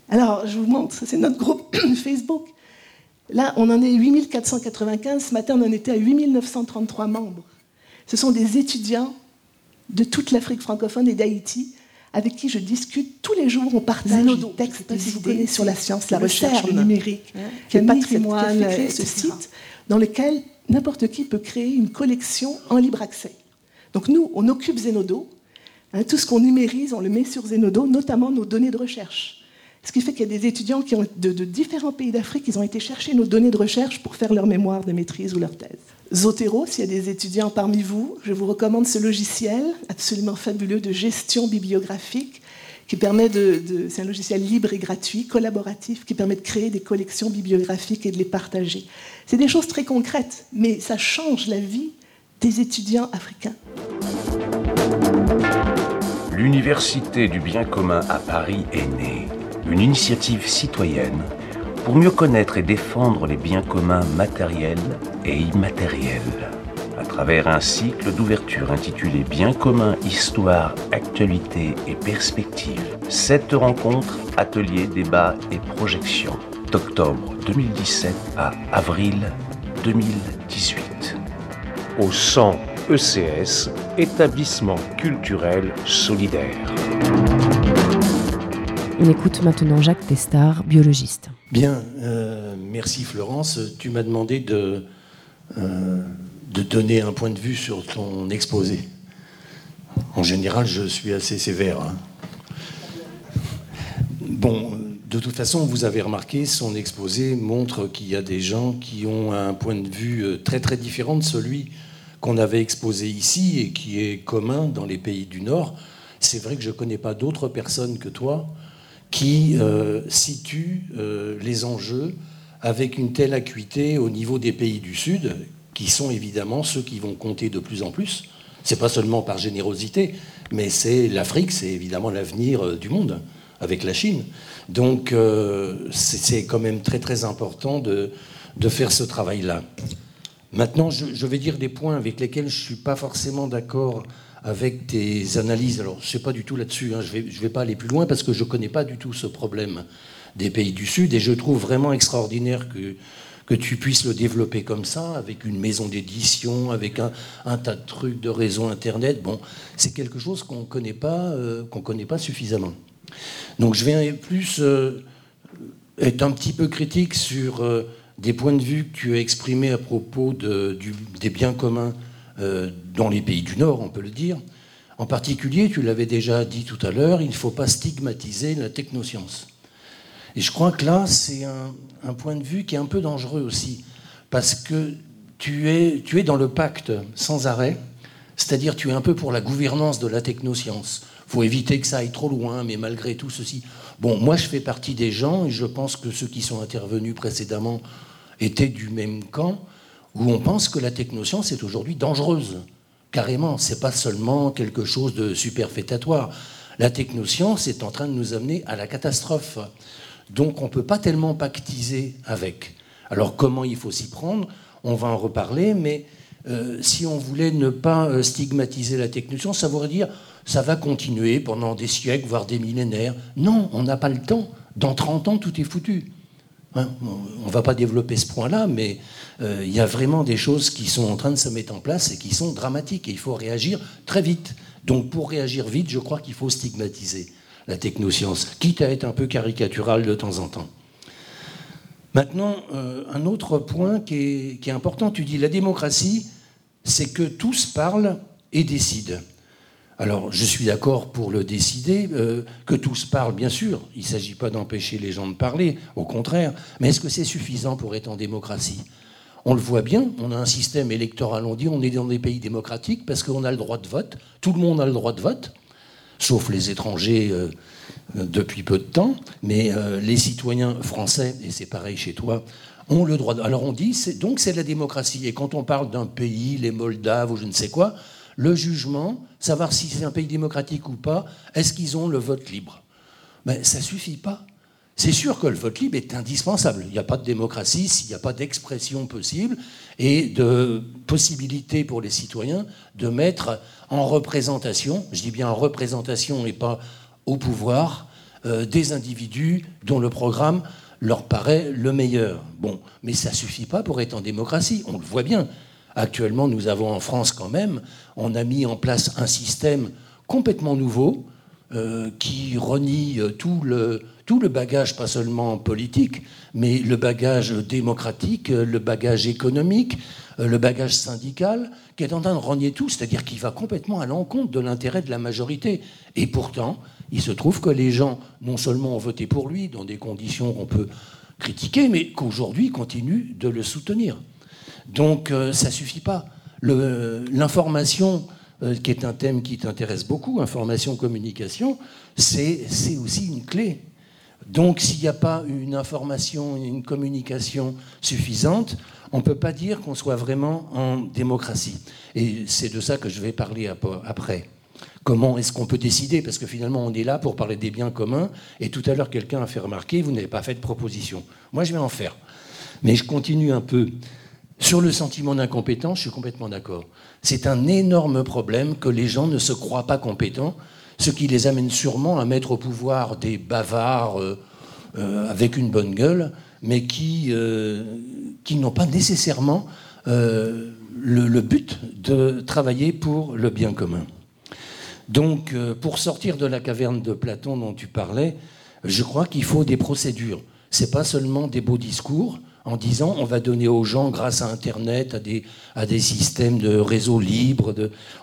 Alors, je vous montre, c'est notre groupe Facebook. Là, on en est 8495. Ce matin, on en était à 8933 membres. Ce sont des étudiants de toute l'Afrique francophone et d'Haïti avec qui je discute tous les jours. On partage des textes, des idées sur la science, la recherche, le numérique, le patrimoine, ce site dans lequel n'importe qui peut créer une collection en libre accès. Donc nous, on occupe Zenodo. Hein, tout ce qu'on numérise, on le met sur Zenodo, notamment nos données de recherche. Ce qui fait qu'il y a des étudiants qui de, différents pays d'Afrique, ils ont été chercher nos données de recherche pour faire leur mémoire de maîtrise ou leur thèse. Zotero, s'il y a des étudiants parmi vous, je vous recommande ce logiciel absolument fabuleux de gestion bibliographique qui permet de, c'est un logiciel libre et gratuit, collaboratif, qui permet de créer des collections bibliographiques et de les partager. C'est des choses très concrètes, mais ça change la vie des étudiants africains. L'Université du bien commun à Paris est née une initiative citoyenne pour mieux connaître et défendre les biens communs matériels et immatériels. À travers un cycle d'ouverture intitulé Biens communs, histoire, actualité et perspective, cette rencontre, atelier, débat et projection d'octobre 2017 à avril 2018. Au 100 ECS, établissement culturel solidaire. On écoute maintenant Jacques Testard, biologiste. Bien, euh, merci Florence. Tu m'as demandé de, euh, de donner un point de vue sur ton exposé. En général, je suis assez sévère. Hein. Bon, de toute façon, vous avez remarqué, son exposé montre qu'il y a des gens qui ont un point de vue euh, très très différent de celui qu'on avait exposé ici et qui est commun dans les pays du Nord. C'est vrai que je ne connais pas d'autres personnes que toi qui euh, situe euh, les enjeux avec une telle acuité au niveau des pays du Sud, qui sont évidemment ceux qui vont compter de plus en plus. C'est pas seulement par générosité, mais c'est l'Afrique, c'est évidemment l'avenir euh, du monde avec la Chine. Donc c'est quand même très très important de, de faire ce travail-là. Maintenant, je, je, vais dire des points avec lesquels je ne suis pas forcément d'accord avec des analyses. Alors, je ne sais pas du tout là-dessus, hein, je ne vais, je vais pas aller plus loin parce que je ne connais pas du tout ce problème des pays du Sud et je trouve vraiment extraordinaire que, que tu puisses le développer comme ça, avec une maison d'édition, avec un, tas de trucs de réseau Internet. Bon, c'est quelque chose qu'on ne connaît, pas, euh, connaît pas suffisamment. Donc, je vais plus euh, être un petit peu critique sur euh, des points de vue que tu as exprimés à propos des biens communs euh, dans les pays du Nord, on peut le dire. En particulier, tu l'avais déjà dit tout à l'heure, il ne faut pas stigmatiser la technoscience. Et je crois que là, c'est un, point de vue qui est un peu dangereux aussi, parce que tu es, tu es dans le pacte sans arrêt, c'est-à-dire tu es un peu pour la gouvernance de la technoscience. Il faut éviter que ça aille trop loin, mais malgré tout ceci. Bon, moi je fais partie des gens, et je pense que ceux qui sont intervenus précédemment étaient du même camp, où on pense que la technoscience est aujourd'hui dangereuse. Carrément, c'est pas seulement quelque chose de superfétatoire. La technoscience est en train de nous amener à la catastrophe. Donc on ne peut pas tellement pactiser avec. Alors comment il faut s'y prendre On va en reparler, mais euh, si on voulait ne pas euh, stigmatiser la technoscience, ça voudrait dire ça va continuer pendant des siècles, voire des millénaires. Non, on n'a pas le temps. Dans 30 ans, tout est foutu. Hein, on ne va pas développer ce point-là, mais euh, il y a vraiment des choses qui sont en train de se mettre en place et qui sont dramatiques. Et il faut réagir très vite. Donc pour réagir vite, je crois qu'il faut stigmatiser la technoscience, quitte à être un peu caricatural de temps en temps. Maintenant, euh, un autre point qui est, qui est important, tu dis la démocratie, c'est que tous parlent et décident. Alors, je suis d'accord pour le décider, euh, que tous parlent, bien sûr. Il ne s'agit pas d'empêcher les gens de parler, au contraire. Mais est-ce que c'est suffisant pour être en démocratie? On le voit bien, on a un système électoral, on dit on est dans des pays démocratiques parce qu'on a le droit de vote. Tout le monde a le droit de vote, sauf les étrangers euh, depuis peu de temps. Mais euh, les citoyens français, et c'est pareil chez toi, ont le droit. De... Alors on dit, donc c'est la démocratie. Et quand on parle d'un pays, les Moldaves ou je ne sais quoi, le jugement, savoir si c'est un pays démocratique ou pas, est-ce qu'ils ont le vote libre? Mais ça ne suffit pas. C'est sûr que le vote libre est indispensable. Il n'y a pas de démocratie s'il n'y a pas d'expression possible et de possibilité pour les citoyens de mettre en représentation, je dis bien en représentation et pas au pouvoir, euh, des individus dont le programme leur paraît le meilleur. Bon, mais ça ne suffit pas pour être en démocratie, on le voit bien. Actuellement, nous avons en France quand même, on a mis en place un système complètement nouveau euh, qui renie euh, tout le, tout le bagage, pas seulement politique, mais le bagage démocratique, le bagage économique, le bagage syndical, qui est en train de renier tout, c'est-à-dire qu'il va complètement à l'encontre de l'intérêt de la majorité. Et pourtant, il se trouve que les gens, non seulement ont voté pour lui, dans des conditions qu'on peut critiquer, mais qu'aujourd'hui continuent de le soutenir. Donc euh, ça suffit pas. L'information, euh, qui est un thème qui t'intéresse beaucoup, information-communication, c'est aussi une clé. Donc s'il n'y a pas une information, une communication suffisante, on ne peut pas dire qu'on soit vraiment en démocratie. Et c'est de ça que je vais parler après. Comment est-ce qu'on peut décider? Parce que finalement, on est là pour parler des biens communs. Et tout à l'heure, quelqu'un a fait remarquer, vous n'avez pas fait de proposition. Moi, je vais en faire. Mais je continue un peu. Sur le sentiment d'incompétence, je suis complètement d'accord. C'est un énorme problème que les gens ne se croient pas compétents, ce qui les amène sûrement à mettre au pouvoir des bavards euh, euh, avec une bonne gueule, mais qui, euh, n'ont pas nécessairement le but de travailler pour le bien commun. Donc, pour sortir de la caverne de Platon dont tu parlais, je crois qu'il faut des procédures. Ce n'est pas seulement des beaux discours en disant on va donner aux gens, grâce à Internet, à des, systèmes de réseaux libres,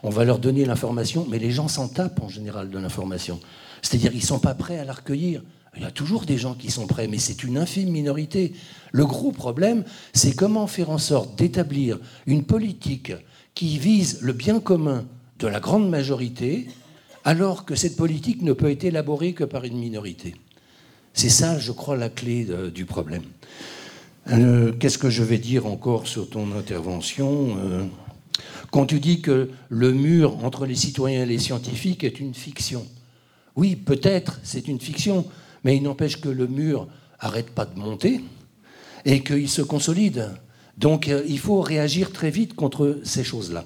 on va leur donner l'information, mais les gens s'en tapent en général de l'information. C'est-à-dire qu'ils ne sont pas prêts à la recueillir. Il y a toujours des gens qui sont prêts, mais c'est une infime minorité. Le gros problème, c'est comment faire en sorte d'établir une politique qui vise le bien commun de la grande majorité, alors que cette politique ne peut être élaborée que par une minorité. C'est ça, je crois, la clé du problème. Euh, qu'est-ce que je vais dire encore sur ton intervention euh, Quand tu dis que le mur entre les citoyens et les scientifiques est une fiction, oui, peut-être, c'est une fiction, mais il n'empêche que le mur arrête pas de monter et qu'il se consolide. Donc euh, il faut réagir très vite contre ces choses-là.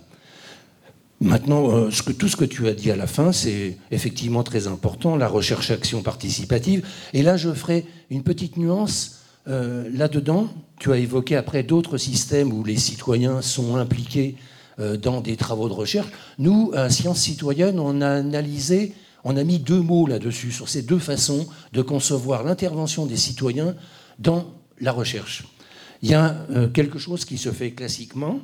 Maintenant, tout ce que tu as dit à la fin, c'est effectivement très important, la recherche-action participative. Et là, je ferai une petite nuance euh, là-dedans. Tu as évoqué après d'autres systèmes où les citoyens sont impliqués euh, dans des travaux de recherche. Nous, à Sciences citoyennes, on a analysé, on a mis deux mots là-dessus, sur ces deux façons de concevoir l'intervention des citoyens dans la recherche. Il y a quelque chose qui se fait classiquement,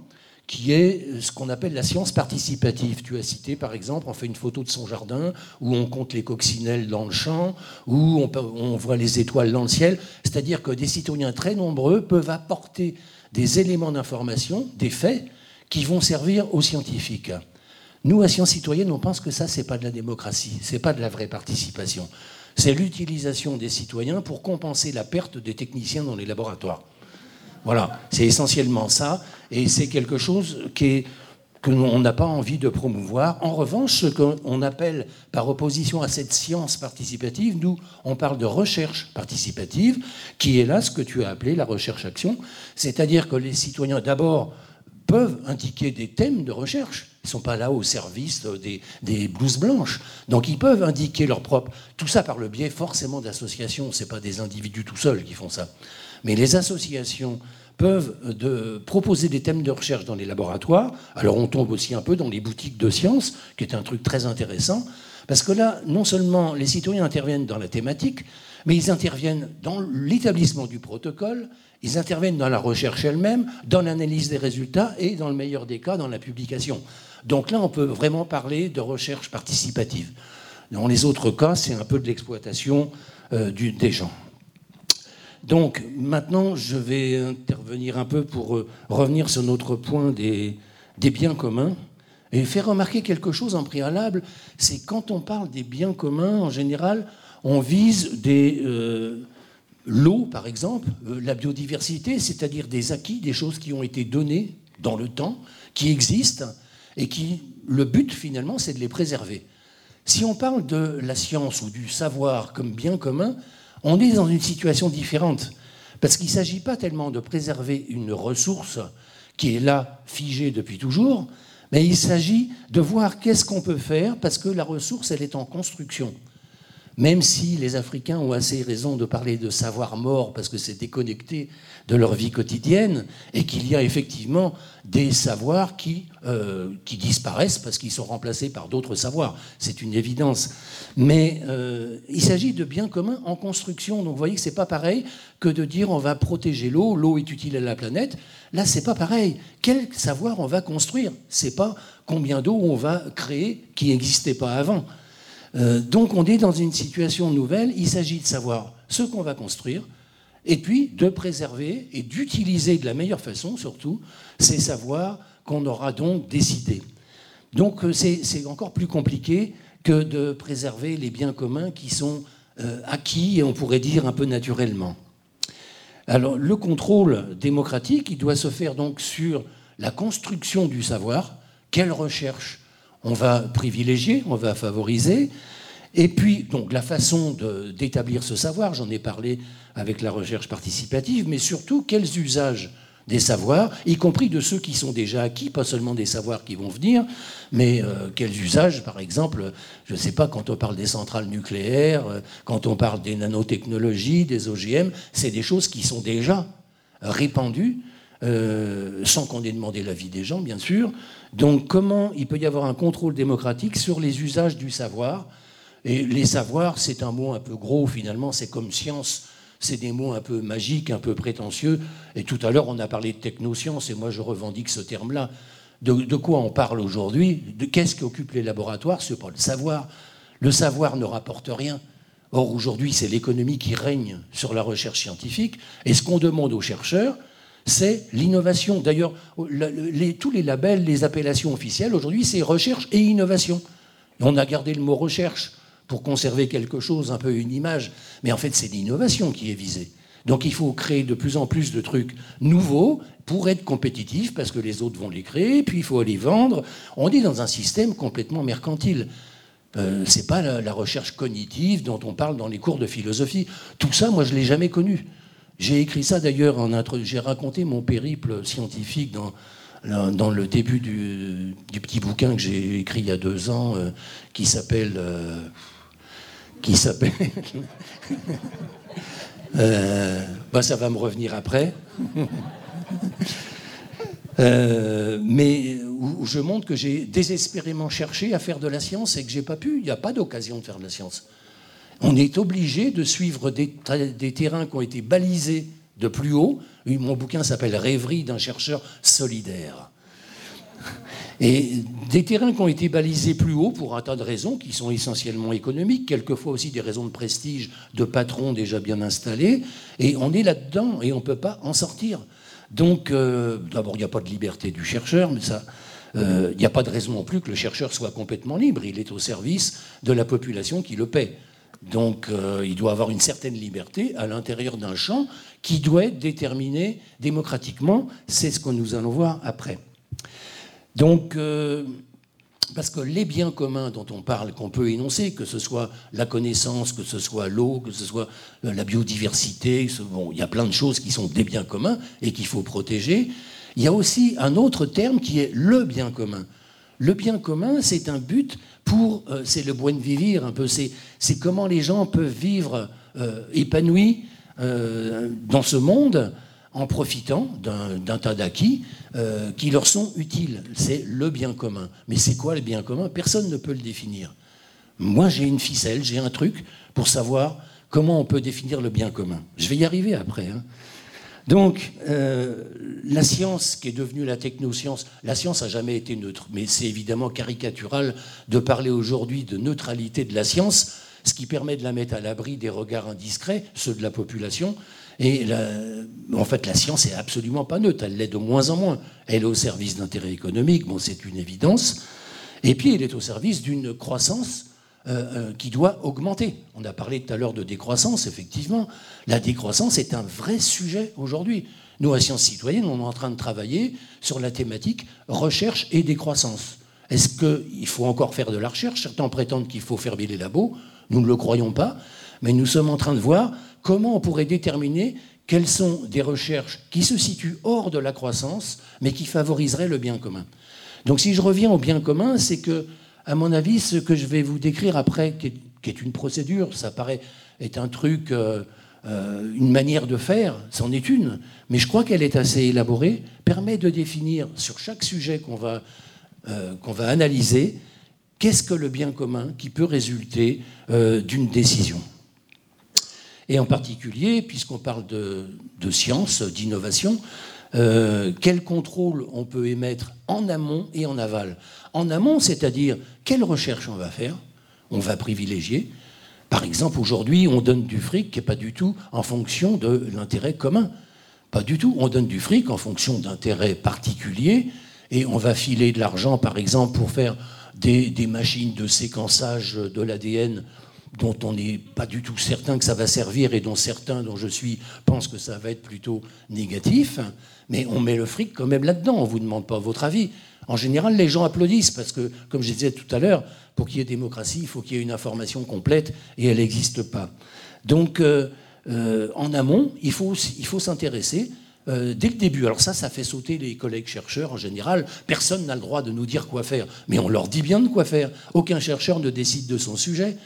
qui est ce qu'on appelle la science participative. Tu as cité, par exemple, on fait une photo de son jardin, où on compte les coccinelles dans le champ, où on, voit les étoiles dans le ciel. C'est-à-dire que des citoyens très nombreux peuvent apporter des éléments d'information, des faits, qui vont servir aux scientifiques. Nous, à Sciences citoyennes, on pense que ça, c'est pas de la démocratie, c'est pas de la vraie participation. C'est l'utilisation des citoyens pour compenser la perte des techniciens dans les laboratoires. Voilà, c'est essentiellement ça, et c'est quelque chose qui que l'on n'a pas envie de promouvoir. En revanche, ce qu'on appelle, par opposition à cette science participative, nous, on parle de recherche participative, qui est là ce que tu as appelé la recherche-action, c'est-à-dire que les citoyens, d'abord, peuvent indiquer des thèmes de recherche. Ils ne sont pas là au service des, des, blouses blanches. Donc ils peuvent indiquer leur propre... Tout ça par le biais forcément d'associations. Ce pas des individus tout seuls qui font ça. Mais les associations peuvent euh, proposer des thèmes de recherche dans les laboratoires. Alors on tombe aussi un peu dans les boutiques de sciences, qui est un truc très intéressant, parce que là, non seulement les citoyens interviennent dans la thématique, mais ils interviennent dans l'établissement du protocole, ils interviennent dans la recherche elle-même, dans l'analyse des résultats et, dans le meilleur des cas, dans la publication. Donc là, on peut vraiment parler de recherche participative. Dans les autres cas, c'est un peu de l'exploitation euh, des gens. Donc maintenant, je vais intervenir un peu pour euh, revenir sur notre point des, biens communs et faire remarquer quelque chose en préalable. C'est quand on parle des biens communs, en général, on vise des euh, l'eau, par exemple, euh, la biodiversité, c'est-à-dire des acquis, des choses qui ont été données dans le temps, qui existent et qui, le but finalement, c'est de les préserver. Si on parle de la science ou du savoir comme bien commun, on est dans une situation différente. Parce qu'il ne s'agit pas tellement de préserver une ressource qui est là, figée depuis toujours, mais il s'agit de voir qu'est-ce qu'on peut faire parce que la ressource, elle est en construction. même si les Africains ont assez raison de parler de savoir mort parce que c'est déconnecté de leur vie quotidienne et qu'il y a effectivement des savoirs qui, euh, qui disparaissent parce qu'ils sont remplacés par d'autres savoirs. C'est une évidence. Mais euh, il s'agit de biens communs en construction. Donc vous voyez que c'est pas pareil que de dire on va protéger l'eau, l'eau est utile à la planète. Là, c'est pas pareil. Quel savoir on va construire? C'est pas combien d'eau on va créer qui n'existait pas avant. Euh, donc on est dans une situation nouvelle. Il s'agit de savoir ce qu'on va construire et puis de préserver et d'utiliser de la meilleure façon, surtout, ces savoirs qu'on aura donc décidés. Donc euh, c'est encore plus compliqué que de préserver les biens communs qui sont euh, acquis et on pourrait dire un peu naturellement. Alors le contrôle démocratique, il doit se faire donc sur la construction du savoir, quelle recherche on va privilégier, on va favoriser, et puis donc la façon d'établir ce savoir, j'en ai parlé avec la recherche participative, mais surtout quels usages des savoirs, y compris de ceux qui sont déjà acquis, pas seulement des savoirs qui vont venir, mais euh, quels usages, par exemple, je ne sais pas, quand on parle des centrales nucléaires, euh, quand on parle des nanotechnologies, des OGM, c'est des choses qui sont déjà répandues, euh, sans qu'on ait demandé l'avis des gens, bien sûr. Donc comment il peut y avoir un contrôle démocratique sur les usages du savoir Et les savoirs, c'est un mot un peu gros, finalement, c'est comme science c'est des mots un peu magiques, un peu prétentieux. Et tout à l'heure, on a parlé de technosciences, et moi, je revendique ce terme-là. De, quoi on parle aujourd'hui? Qu'est-ce qui occupe les laboratoires C'est pas le savoir. Le savoir ne rapporte rien. Or, aujourd'hui, c'est l'économie qui règne sur la recherche scientifique. Et ce qu'on demande aux chercheurs, c'est l'innovation. D'ailleurs, tous les labels, les appellations officielles, aujourd'hui, c'est recherche et innovation. on a gardé le mot recherche pour conserver quelque chose, un peu une image. Mais en fait, c'est l'innovation qui est visée. Donc il faut créer de plus en plus de trucs nouveaux pour être compétitif, parce que les autres vont les créer, puis il faut les vendre. On est dans un système complètement mercantile. Euh, c'est pas la, recherche cognitive dont on parle dans les cours de philosophie. Tout ça, moi, je l'ai jamais connu. J'ai écrit ça d'ailleurs en J'ai raconté mon périple scientifique dans, dans le début du, petit bouquin que j'ai écrit il y a deux ans, euh, qui s'appelle. Euh, qui s'appelle. Euh, bah, ça va me revenir après. Euh, mais où je montre que j'ai désespérément cherché à faire de la science et que j'ai pas pu. Il n'y a pas d'occasion de faire de la science. On est obligé de suivre des, des, terrains qui ont été balisés de plus haut. Mon bouquin s'appelle Rêverie d'un chercheur solidaire. Et des terrains qui ont été balisés plus haut pour un tas de raisons qui sont essentiellement économiques, quelquefois aussi des raisons de prestige de patrons déjà bien installés. Et on est là-dedans et on ne peut pas en sortir. Donc, euh, d'abord, il n'y a pas de liberté du chercheur, mais ça, euh, il n'y a pas de raison non plus que le chercheur soit complètement libre. Il est au service de la population qui le paie. Donc, euh, il doit avoir une certaine liberté à l'intérieur d'un champ qui doit être déterminé démocratiquement. C'est ce que nous allons voir après. Donc, euh, parce que les biens communs dont on parle, qu'on peut énoncer, que ce soit la connaissance, que ce soit l'eau, que ce soit euh, la biodiversité, bon, il y a plein de choses qui sont des biens communs et qu'il faut protéger. Il y a aussi un autre terme qui est le bien commun. Le bien commun, c'est un but pour, euh, c'est le buen vivir un peu, c'est comment les gens peuvent vivre épanouis dans ce monde en profitant d'un tas d'acquis euh, qui leur sont utiles. C'est le bien commun. Mais c'est quoi le bien commun? Personne ne peut le définir. Moi, j'ai une ficelle, j'ai un truc pour savoir comment on peut définir le bien commun. Je vais y arriver après. Hein. Donc, euh, la science qui est devenue la technoscience, la science n'a jamais été neutre, mais c'est évidemment caricatural de parler aujourd'hui de neutralité de la science, ce qui permet de la mettre à l'abri des regards indiscrets, ceux de la population, et en fait, la science est absolument pas neutre. Elle l'est de moins en moins. Elle est au service d'intérêts économiques, bon, c'est une évidence. Et puis, elle est au service d'une croissance euh, euh, qui doit augmenter. On a parlé tout à l'heure de décroissance, effectivement. La décroissance est un vrai sujet aujourd'hui. Nous, à Sciences Citoyennes, on est en train de travailler sur la thématique recherche et décroissance. Est-ce qu'il faut encore faire de la recherche? Certains prétendent qu'il faut fermer les labos. Nous ne le croyons pas. Mais nous sommes en train de voir comment on pourrait déterminer quelles sont des recherches qui se situent hors de la croissance, mais qui favoriseraient le bien commun? Donc si je reviens au bien commun, c'est que, à mon avis, ce que je vais vous décrire après, qui est une procédure, ça paraît être un truc, euh, euh, une manière de faire, c'en est une, mais je crois qu'elle est assez élaborée, permet de définir sur chaque sujet qu'on va, euh, qu'on va analyser, qu'est-ce que le bien commun qui peut résulter d'une décision. Et en particulier, puisqu'on parle de, science, d'innovation, quel contrôle on peut émettre en amont et en aval. En amont, c'est-à-dire quelle recherche on va faire, on va privilégier. Par exemple, aujourd'hui, on donne du fric qui n'est pas du tout en fonction de l'intérêt commun. Pas du tout. On donne du fric en fonction d'intérêts particuliers et on va filer de l'argent, par exemple, pour faire des, machines de séquençage de l'ADN dont on n'est pas du tout certain que ça va servir et dont certains, dont je suis, pensent que ça va être plutôt négatif. Mais on met le fric quand même là-dedans. On ne vous demande pas votre avis. En général, les gens applaudissent parce que, comme je disais tout à l'heure, pour qu'il y ait démocratie, il faut qu'il y ait une information complète et elle n'existe pas. Donc, euh, euh, en amont, il faut, il faut s'intéresser euh, dès le début. Alors ça, ça fait sauter les collègues chercheurs en général. Personne n'a le droit de nous dire quoi faire, mais on leur dit bien de quoi faire. Aucun chercheur ne décide de son sujet.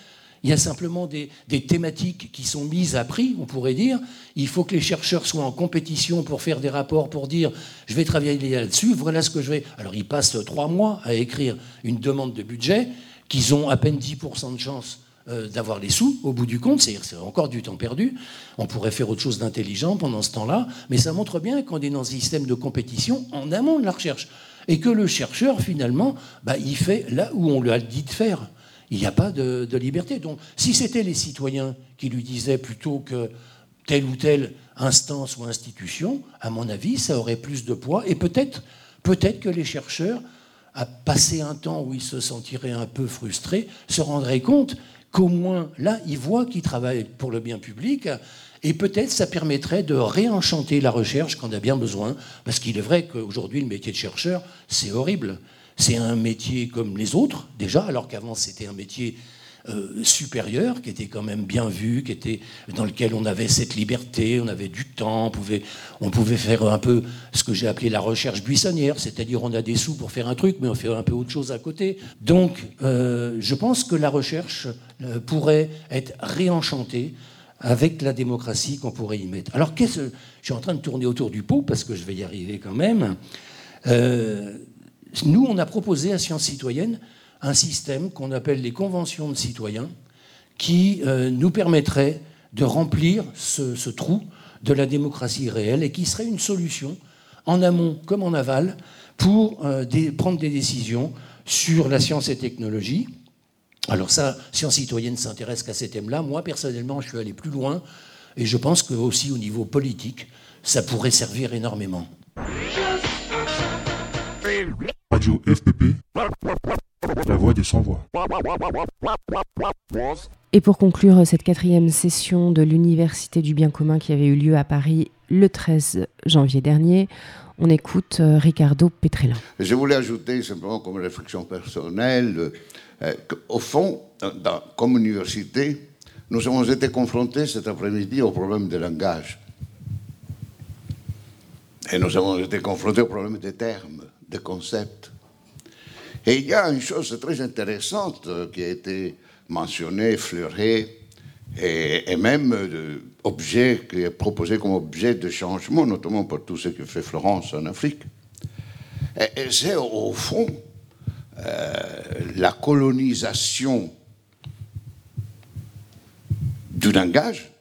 Il y a simplement des, thématiques qui sont mises à prix, on pourrait dire. Il faut que les chercheurs soient en compétition pour faire des rapports, pour dire je vais travailler là-dessus, voilà ce que je vais. Alors ils passent trois mois à écrire une demande de budget, qu'ils ont à peine 10% de chance euh, d'avoir les sous au bout du compte, c'est-à-dire c'est encore du temps perdu. On pourrait faire autre chose d'intelligent pendant ce temps-là, mais ça montre bien qu'on est dans un système de compétition en amont de la recherche. Et que le chercheur, finalement, bah, il fait là où on lui a dit de faire il n'y a pas de, liberté. Donc, si c'était les citoyens qui lui disaient plutôt que telle ou telle instance ou institution, à mon avis, ça aurait plus de poids. Et peut-être, peut-être que les chercheurs, à passer un temps où ils se sentiraient un peu frustrés, se rendraient compte qu'au moins là, ils voient qu'ils travaillent pour le bien public. Et peut-être ça permettrait de réenchanter la recherche quand a bien besoin, parce qu'il est vrai qu'aujourd'hui, le métier de chercheur, c'est horrible. C'est un métier comme les autres, déjà, alors qu'avant c'était un métier euh, supérieur, qui était quand même bien vu, qui était, dans lequel on avait cette liberté, on avait du temps, on pouvait, faire un peu ce que j'ai appelé la recherche buissonnière, c'est-à-dire on a des sous pour faire un truc, mais on fait un peu autre chose à côté. Donc euh, je pense que la recherche euh, pourrait être réenchantée avec la démocratie qu'on pourrait y mettre. Alors qu'est-ce je suis en train de tourner autour du pot parce que je vais y arriver quand même. Nous, on a proposé à Sciences Citoyennes un système qu'on appelle les conventions de citoyens, qui euh, nous permettrait de remplir ce, trou de la démocratie réelle et qui serait une solution, en amont comme en aval, pour euh, prendre des décisions sur la science et technologie. Alors ça, Sciences Citoyennes s'intéresse qu'à ces thèmes-là. Moi, personnellement, je suis allé plus loin et je pense que aussi au niveau politique, ça pourrait servir énormément. Radio FPP, la voix des sans-voix. Et pour conclure cette quatrième session de l'Université du bien commun qui avait eu lieu à Paris le 13 janvier dernier, on écoute euh, Ricardo Petrella. Je voulais ajouter simplement comme réflexion personnelle euh, qu'au fond, comme université, nous avons été confrontés cet après-midi au problème du langage. Et nous avons été confrontés au problème des termes, des concepts. Et il y a une chose très intéressante qui a été mentionnée, effleurée, et, même objet qui est proposé comme objet de changement, notamment pour tout ce que fait Florence en Afrique. C'est au fond euh, la colonisation du langage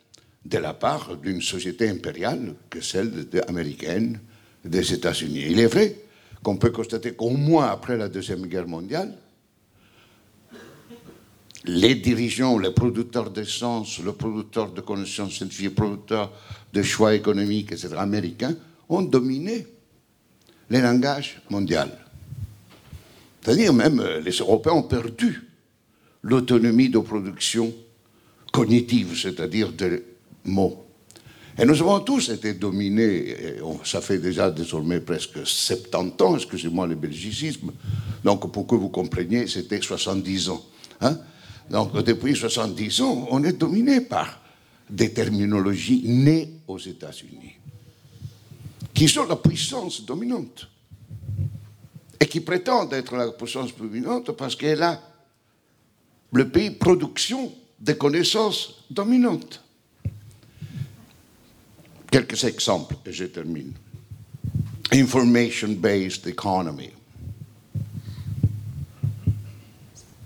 de la part d'une société impériale que celle américaine des États-Unis. Il est vrai qu'on peut constater qu'au moins après la Deuxième Guerre mondiale, les dirigeants, les producteurs d'essence, les producteurs de connaissances scientifiques, les producteurs de choix économiques, etc., américains, ont dominé les langages mondiaux. C'est-à-dire même euh, les Européens ont perdu l'autonomie de production cognitive, c'est-à-dire des mots. Et nous avons tous été dominés, ça fait déjà désormais presque 70 ans, excusez-moi le belgicisme, donc pour que vous compreniez, c'était 70 ans. Hein. Donc depuis 70 ans, on est dominé par des terminologies nées aux États-Unis, qui sont la puissance dominante, et qui prétendent être la puissance dominante parce qu'elle a le pays production des connaissances dominantes. Quelques exemples et je termine. Information-based economy.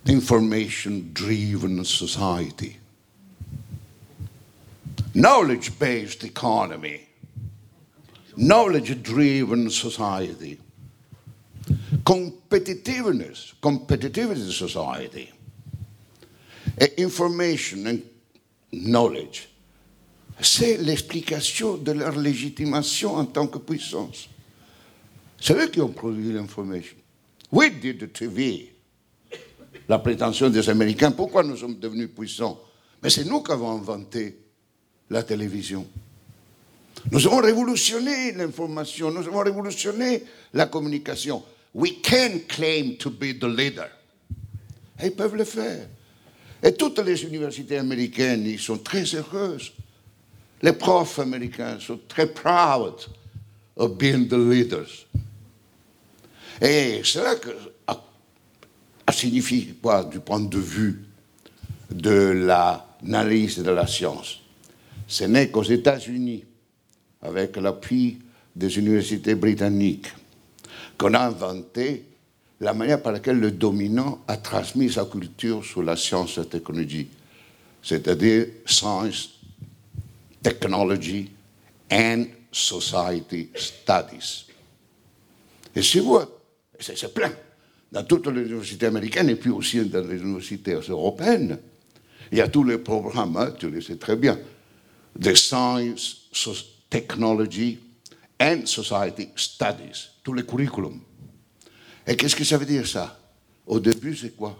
Information-driven society. Knowledge-based economy. Knowledge-driven society. Competitiveness, competitivity society. Et information and knowledge c'est l'explication de leur légitimation en tant que puissance. C'est eux qui ont produit l'information? We did the TV. La prétention des Américains, pourquoi nous sommes devenus puissants? Mais c'est nous qui avons inventé la télévision. Nous avons révolutionné l'information, nous avons révolutionné la communication. We can claim to be the leader. Et ils peuvent le faire. Et toutes les universités américaines, ils sont très heureuses les profs américains sont très proud of being the leaders. Et cela signifié quoi du point de vue de l'analyse de la science Ce n'est qu'aux États-Unis, avec l'appui des universités britanniques, qu'on a inventé la manière par laquelle le dominant a transmis sa culture sur la science et la technologie, c'est-à-dire science Technology and Society Studies. Et c'est vous, c'est plein, dans toutes les universités américaines et puis aussi dans les universités européennes. Il y a tous les programmes, hein, tu le sais très bien, de Science, Technology and Society Studies, tous les curriculums. Et qu'est-ce que ça veut dire ça? Au début, c'est quoi?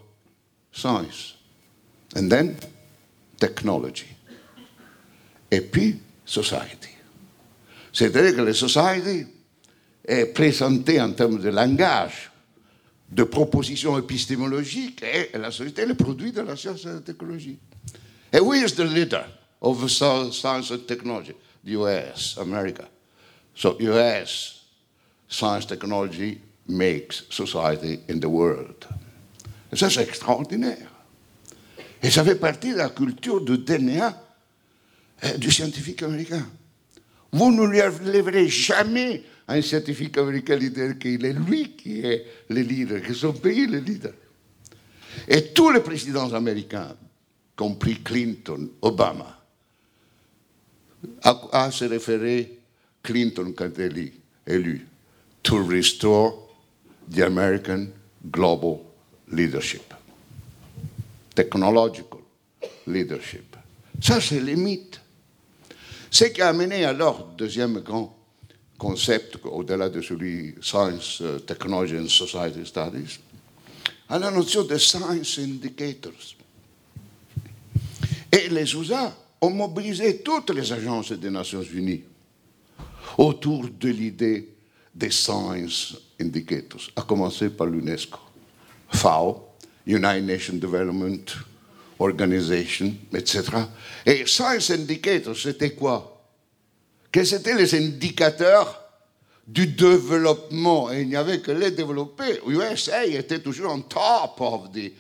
Science. And then, technology et puis society. C'est-à-dire que la society est présentée en termes de langage, de propositions épistémologiques, et la société est le produit de la science et de la technologie. Et who is the leader of science and technology? The US, America. So US science technology makes society in the world. Et ça, c'est extraordinaire. Et ça fait partie de la culture du DNA du scientifique américain. Vous ne lui enlèverez jamais un scientifique américain leader qu'il est lui qui est le leader, que son pays est le leader. Et tous les présidents américains, compris Clinton, Obama, à, se référer Clinton quand il est élu, to restore the American global leadership, technological leadership. Ça, c'est le mythe. Ce qui a amené alors, deuxième grand concept, au-delà de celui Science, euh, Technology and Society Studies, à la notion de Science Indicators. Et les USA ont mobilisé toutes les agences des Nations Unies autour de l'idée des Science Indicators, à commencer par l'UNESCO, FAO, United Nations Development Organization, etc. Et Science Indicators, c'était quoi? Quels étaient les indicateurs du développement? Et il n'y avait que les développés. USA était toujours en top of the,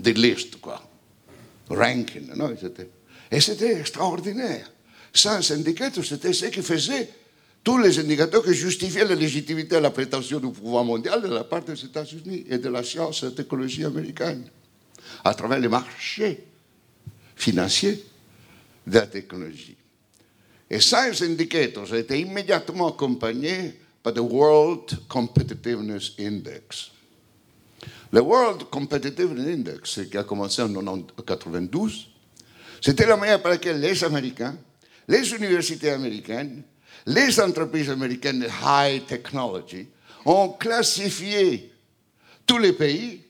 the list, quoi. Ranking, non Et c'était extraordinaire. Science Indicators, c'était ce qui faisait tous les indicateurs qui justifiaient la légitimité et la prétention du pouvoir mondial de la part des États-Unis et de la science et la technologie américaine à travers les marchés financiers de la technologie. Et Science Indicators a été immédiatement accompagné par le World Competitiveness Index. Le World Competitiveness Index, qui a commencé en 1992, c'était la manière par laquelle les Américains, les universités américaines, les entreprises américaines de high technology ont classifié tous les pays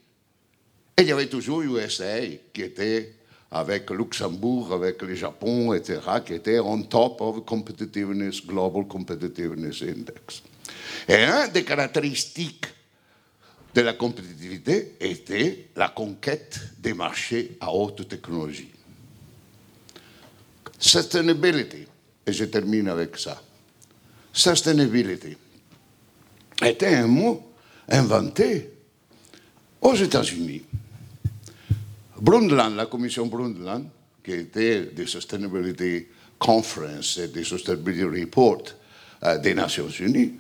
et il y avait toujours USA qui était avec Luxembourg, avec le Japon, etc., qui était on top of competitiveness, Global Competitiveness Index. Et une des caractéristiques de la compétitivité était la conquête des marchés à haute technologie. Sustainability, et je termine avec ça. Sustainability était un mot inventé aux États-Unis Brundtland, la commission Brundtland, qui était des Sustainability Conference et des Sustainability Report euh, des Nations Unies,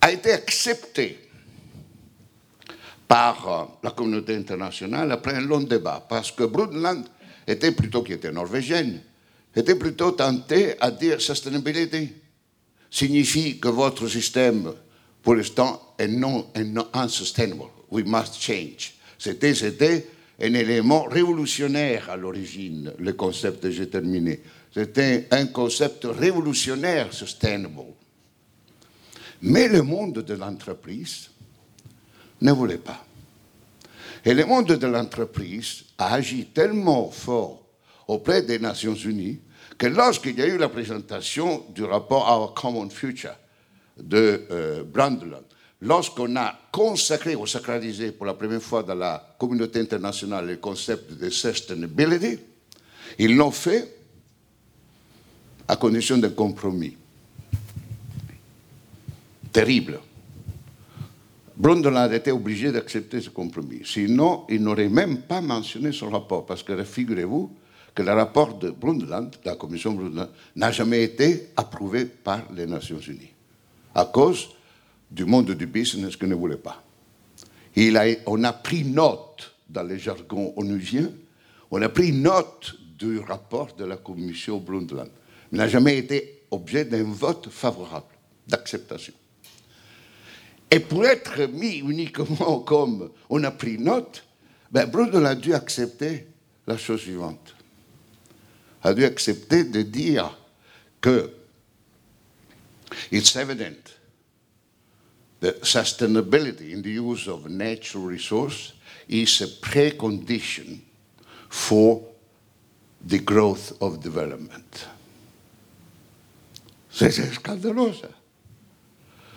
a été acceptée par euh, la communauté internationale après un long débat, parce que Brundtland était plutôt, qui était norvégienne, était plutôt tenté à dire sustainability signifie que votre système, pour l'instant, est non, est non unsustainable. We must change. C'était, c'était un élément révolutionnaire à l'origine, le concept que j'ai terminé. C'était un concept révolutionnaire, sustainable. Mais le monde de l'entreprise ne voulait pas. Et le monde de l'entreprise a agi tellement fort auprès des Nations Unies que lorsqu'il y a eu la présentation du rapport Our Common Future de euh, Brundtland, lorsqu'on a consacré ou sacralisé pour la première fois dans la communauté internationale le concept de sustainability, ils l'ont fait à condition d'un compromis. Terrible. Brundtland était obligé d'accepter ce compromis. Sinon, il n'aurait même pas mentionné son rapport, parce que figurez-vous que le rapport de Brundtland, la commission Brundtland, n'a jamais été approuvé par les Nations Unies, à cause du monde du business qui ne voulait pas. Il on a pris note dans les jargons onusiens, on a pris note du rapport de la commission Brundtland n'a jamais été objet d'un vote favorable d'acceptation. Et pour être mis uniquement comme on a pris note, ben Brundle a dû accepter la chose suivante. A dû accepter de dire que it's evident that sustainability in the use of natural resource is a precondition for the growth of development. C'est scandaleux.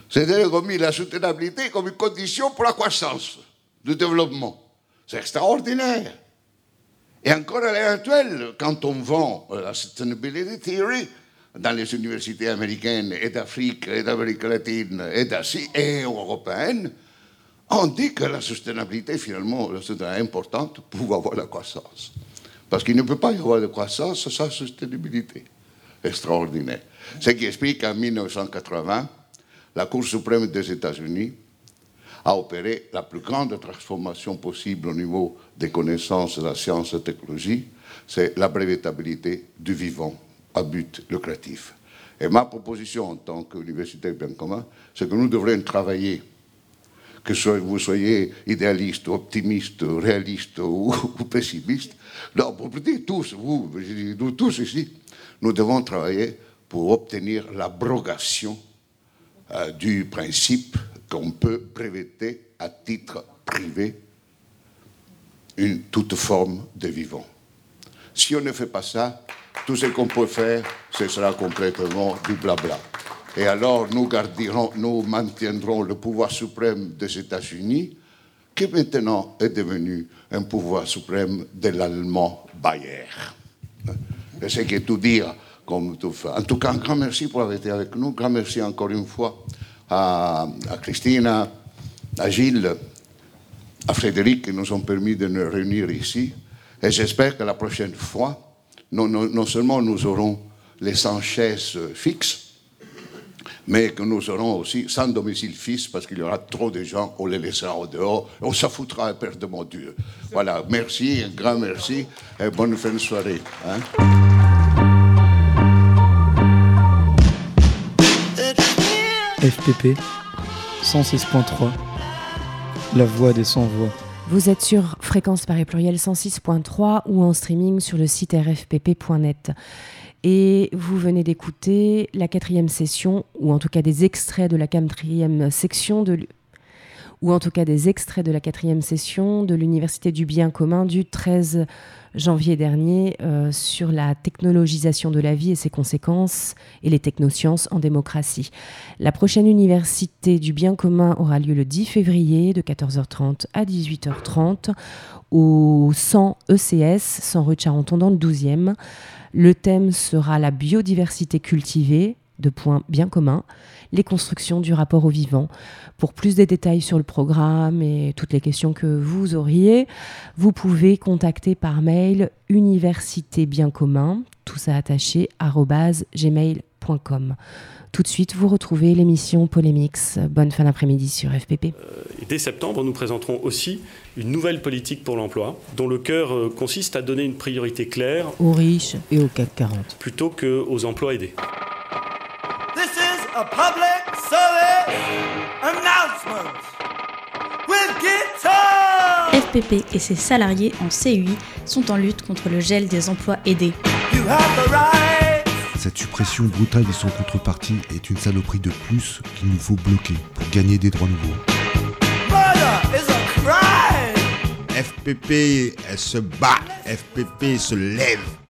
C'est-à-dire qu'on la soutenabilité comme une condition pour la croissance, du développement. C'est extraordinaire. Et encore à l'heure actuelle, quand on vend euh, la sustainability theory dans les universités américaines et d'Afrique et d'Amérique latine et d'Asie et européenne, on dit que la soutenabilité, finalement, c'est importante pour avoir la croissance. Parce qu'il ne peut pas y avoir de croissance sans soutenabilité. Extraordinaire. Ce qui explique qu'en 1980, la Cour suprême des États-Unis a opéré la plus grande transformation possible au niveau des connaissances de la science et de la technologie, c'est la brevetabilité du vivant à but lucratif. Et ma proposition en tant qu'universitaire bien commun, c'est que nous devrions travailler, que vous soyez idéaliste, optimiste, réaliste ou, pessimiste, non, pour dire tous, vous, nous tous ici, nous devons travailler pour obtenir l'abrogation euh, du principe qu'on peut breveter à titre privé une, toute forme de vivant. Si on ne fait pas ça, tout ce qu'on peut faire, ce sera complètement du blabla. Et alors, nous, garderons, nous maintiendrons le pouvoir suprême des États-Unis, qui maintenant est devenu un pouvoir suprême de l'allemand Bayer. Et c'est que tout dire comme tout fait. En tout cas, un grand merci pour avoir été avec nous. Un grand merci encore une fois à, à Christina, à Gilles, à Frédéric qui nous ont permis de nous réunir ici. Et j'espère que la prochaine fois, non, non, non, seulement nous aurons les 100 chaises fixes, mais que nous aurons aussi sans domicile fixe parce qu'il y aura trop de gens, on les laissera au dehors, on s'en foutra un père de mon Dieu. Voilà, merci, un grand merci et bonne fin de soirée. Hein. FPP 106.3 La voix des sans-voix. Vous êtes sur Fréquence Paris Pluriel 106.3 ou en streaming sur le site rfpp.net. Et vous venez d'écouter la quatrième session, ou en tout cas des extraits de la quatrième section de ou en tout cas des extraits de la quatrième session de l'Université du bien commun du 13 janvier dernier euh, sur la technologisation de la vie et ses conséquences et les technosciences en démocratie. La prochaine université du bien commun aura lieu le 10 février de 14h30 à 18h30 au 100 ECS, 100 rue de Charenton dans le 12e. Le thème sera la biodiversité cultivée, de points bien communs, les constructions du rapport au vivant. Pour plus de détails sur le programme et toutes les questions que vous auriez, vous pouvez contacter par mail université bien commun, tout ça attaché, gmail.com. Tout de suite, vous retrouvez l'émission Polémix. Bonne fin d'après-midi sur FPP. Euh, dès septembre, nous présenterons aussi une nouvelle politique pour l'emploi, dont le cœur euh, consiste à donner une priorité claire aux riches et aux CAC 40 plutôt qu'aux emplois aidés. A public service announcement with guitar. FPP et ses salariés en CUI sont en lutte contre le gel des emplois aidés. You have the right. Cette suppression brutale et sans contrepartie est une saloperie de plus qu'il nous faut bloquer pour gagner des droits nouveaux. Murder is a crime. FPP, elle se bat. FPP se lève.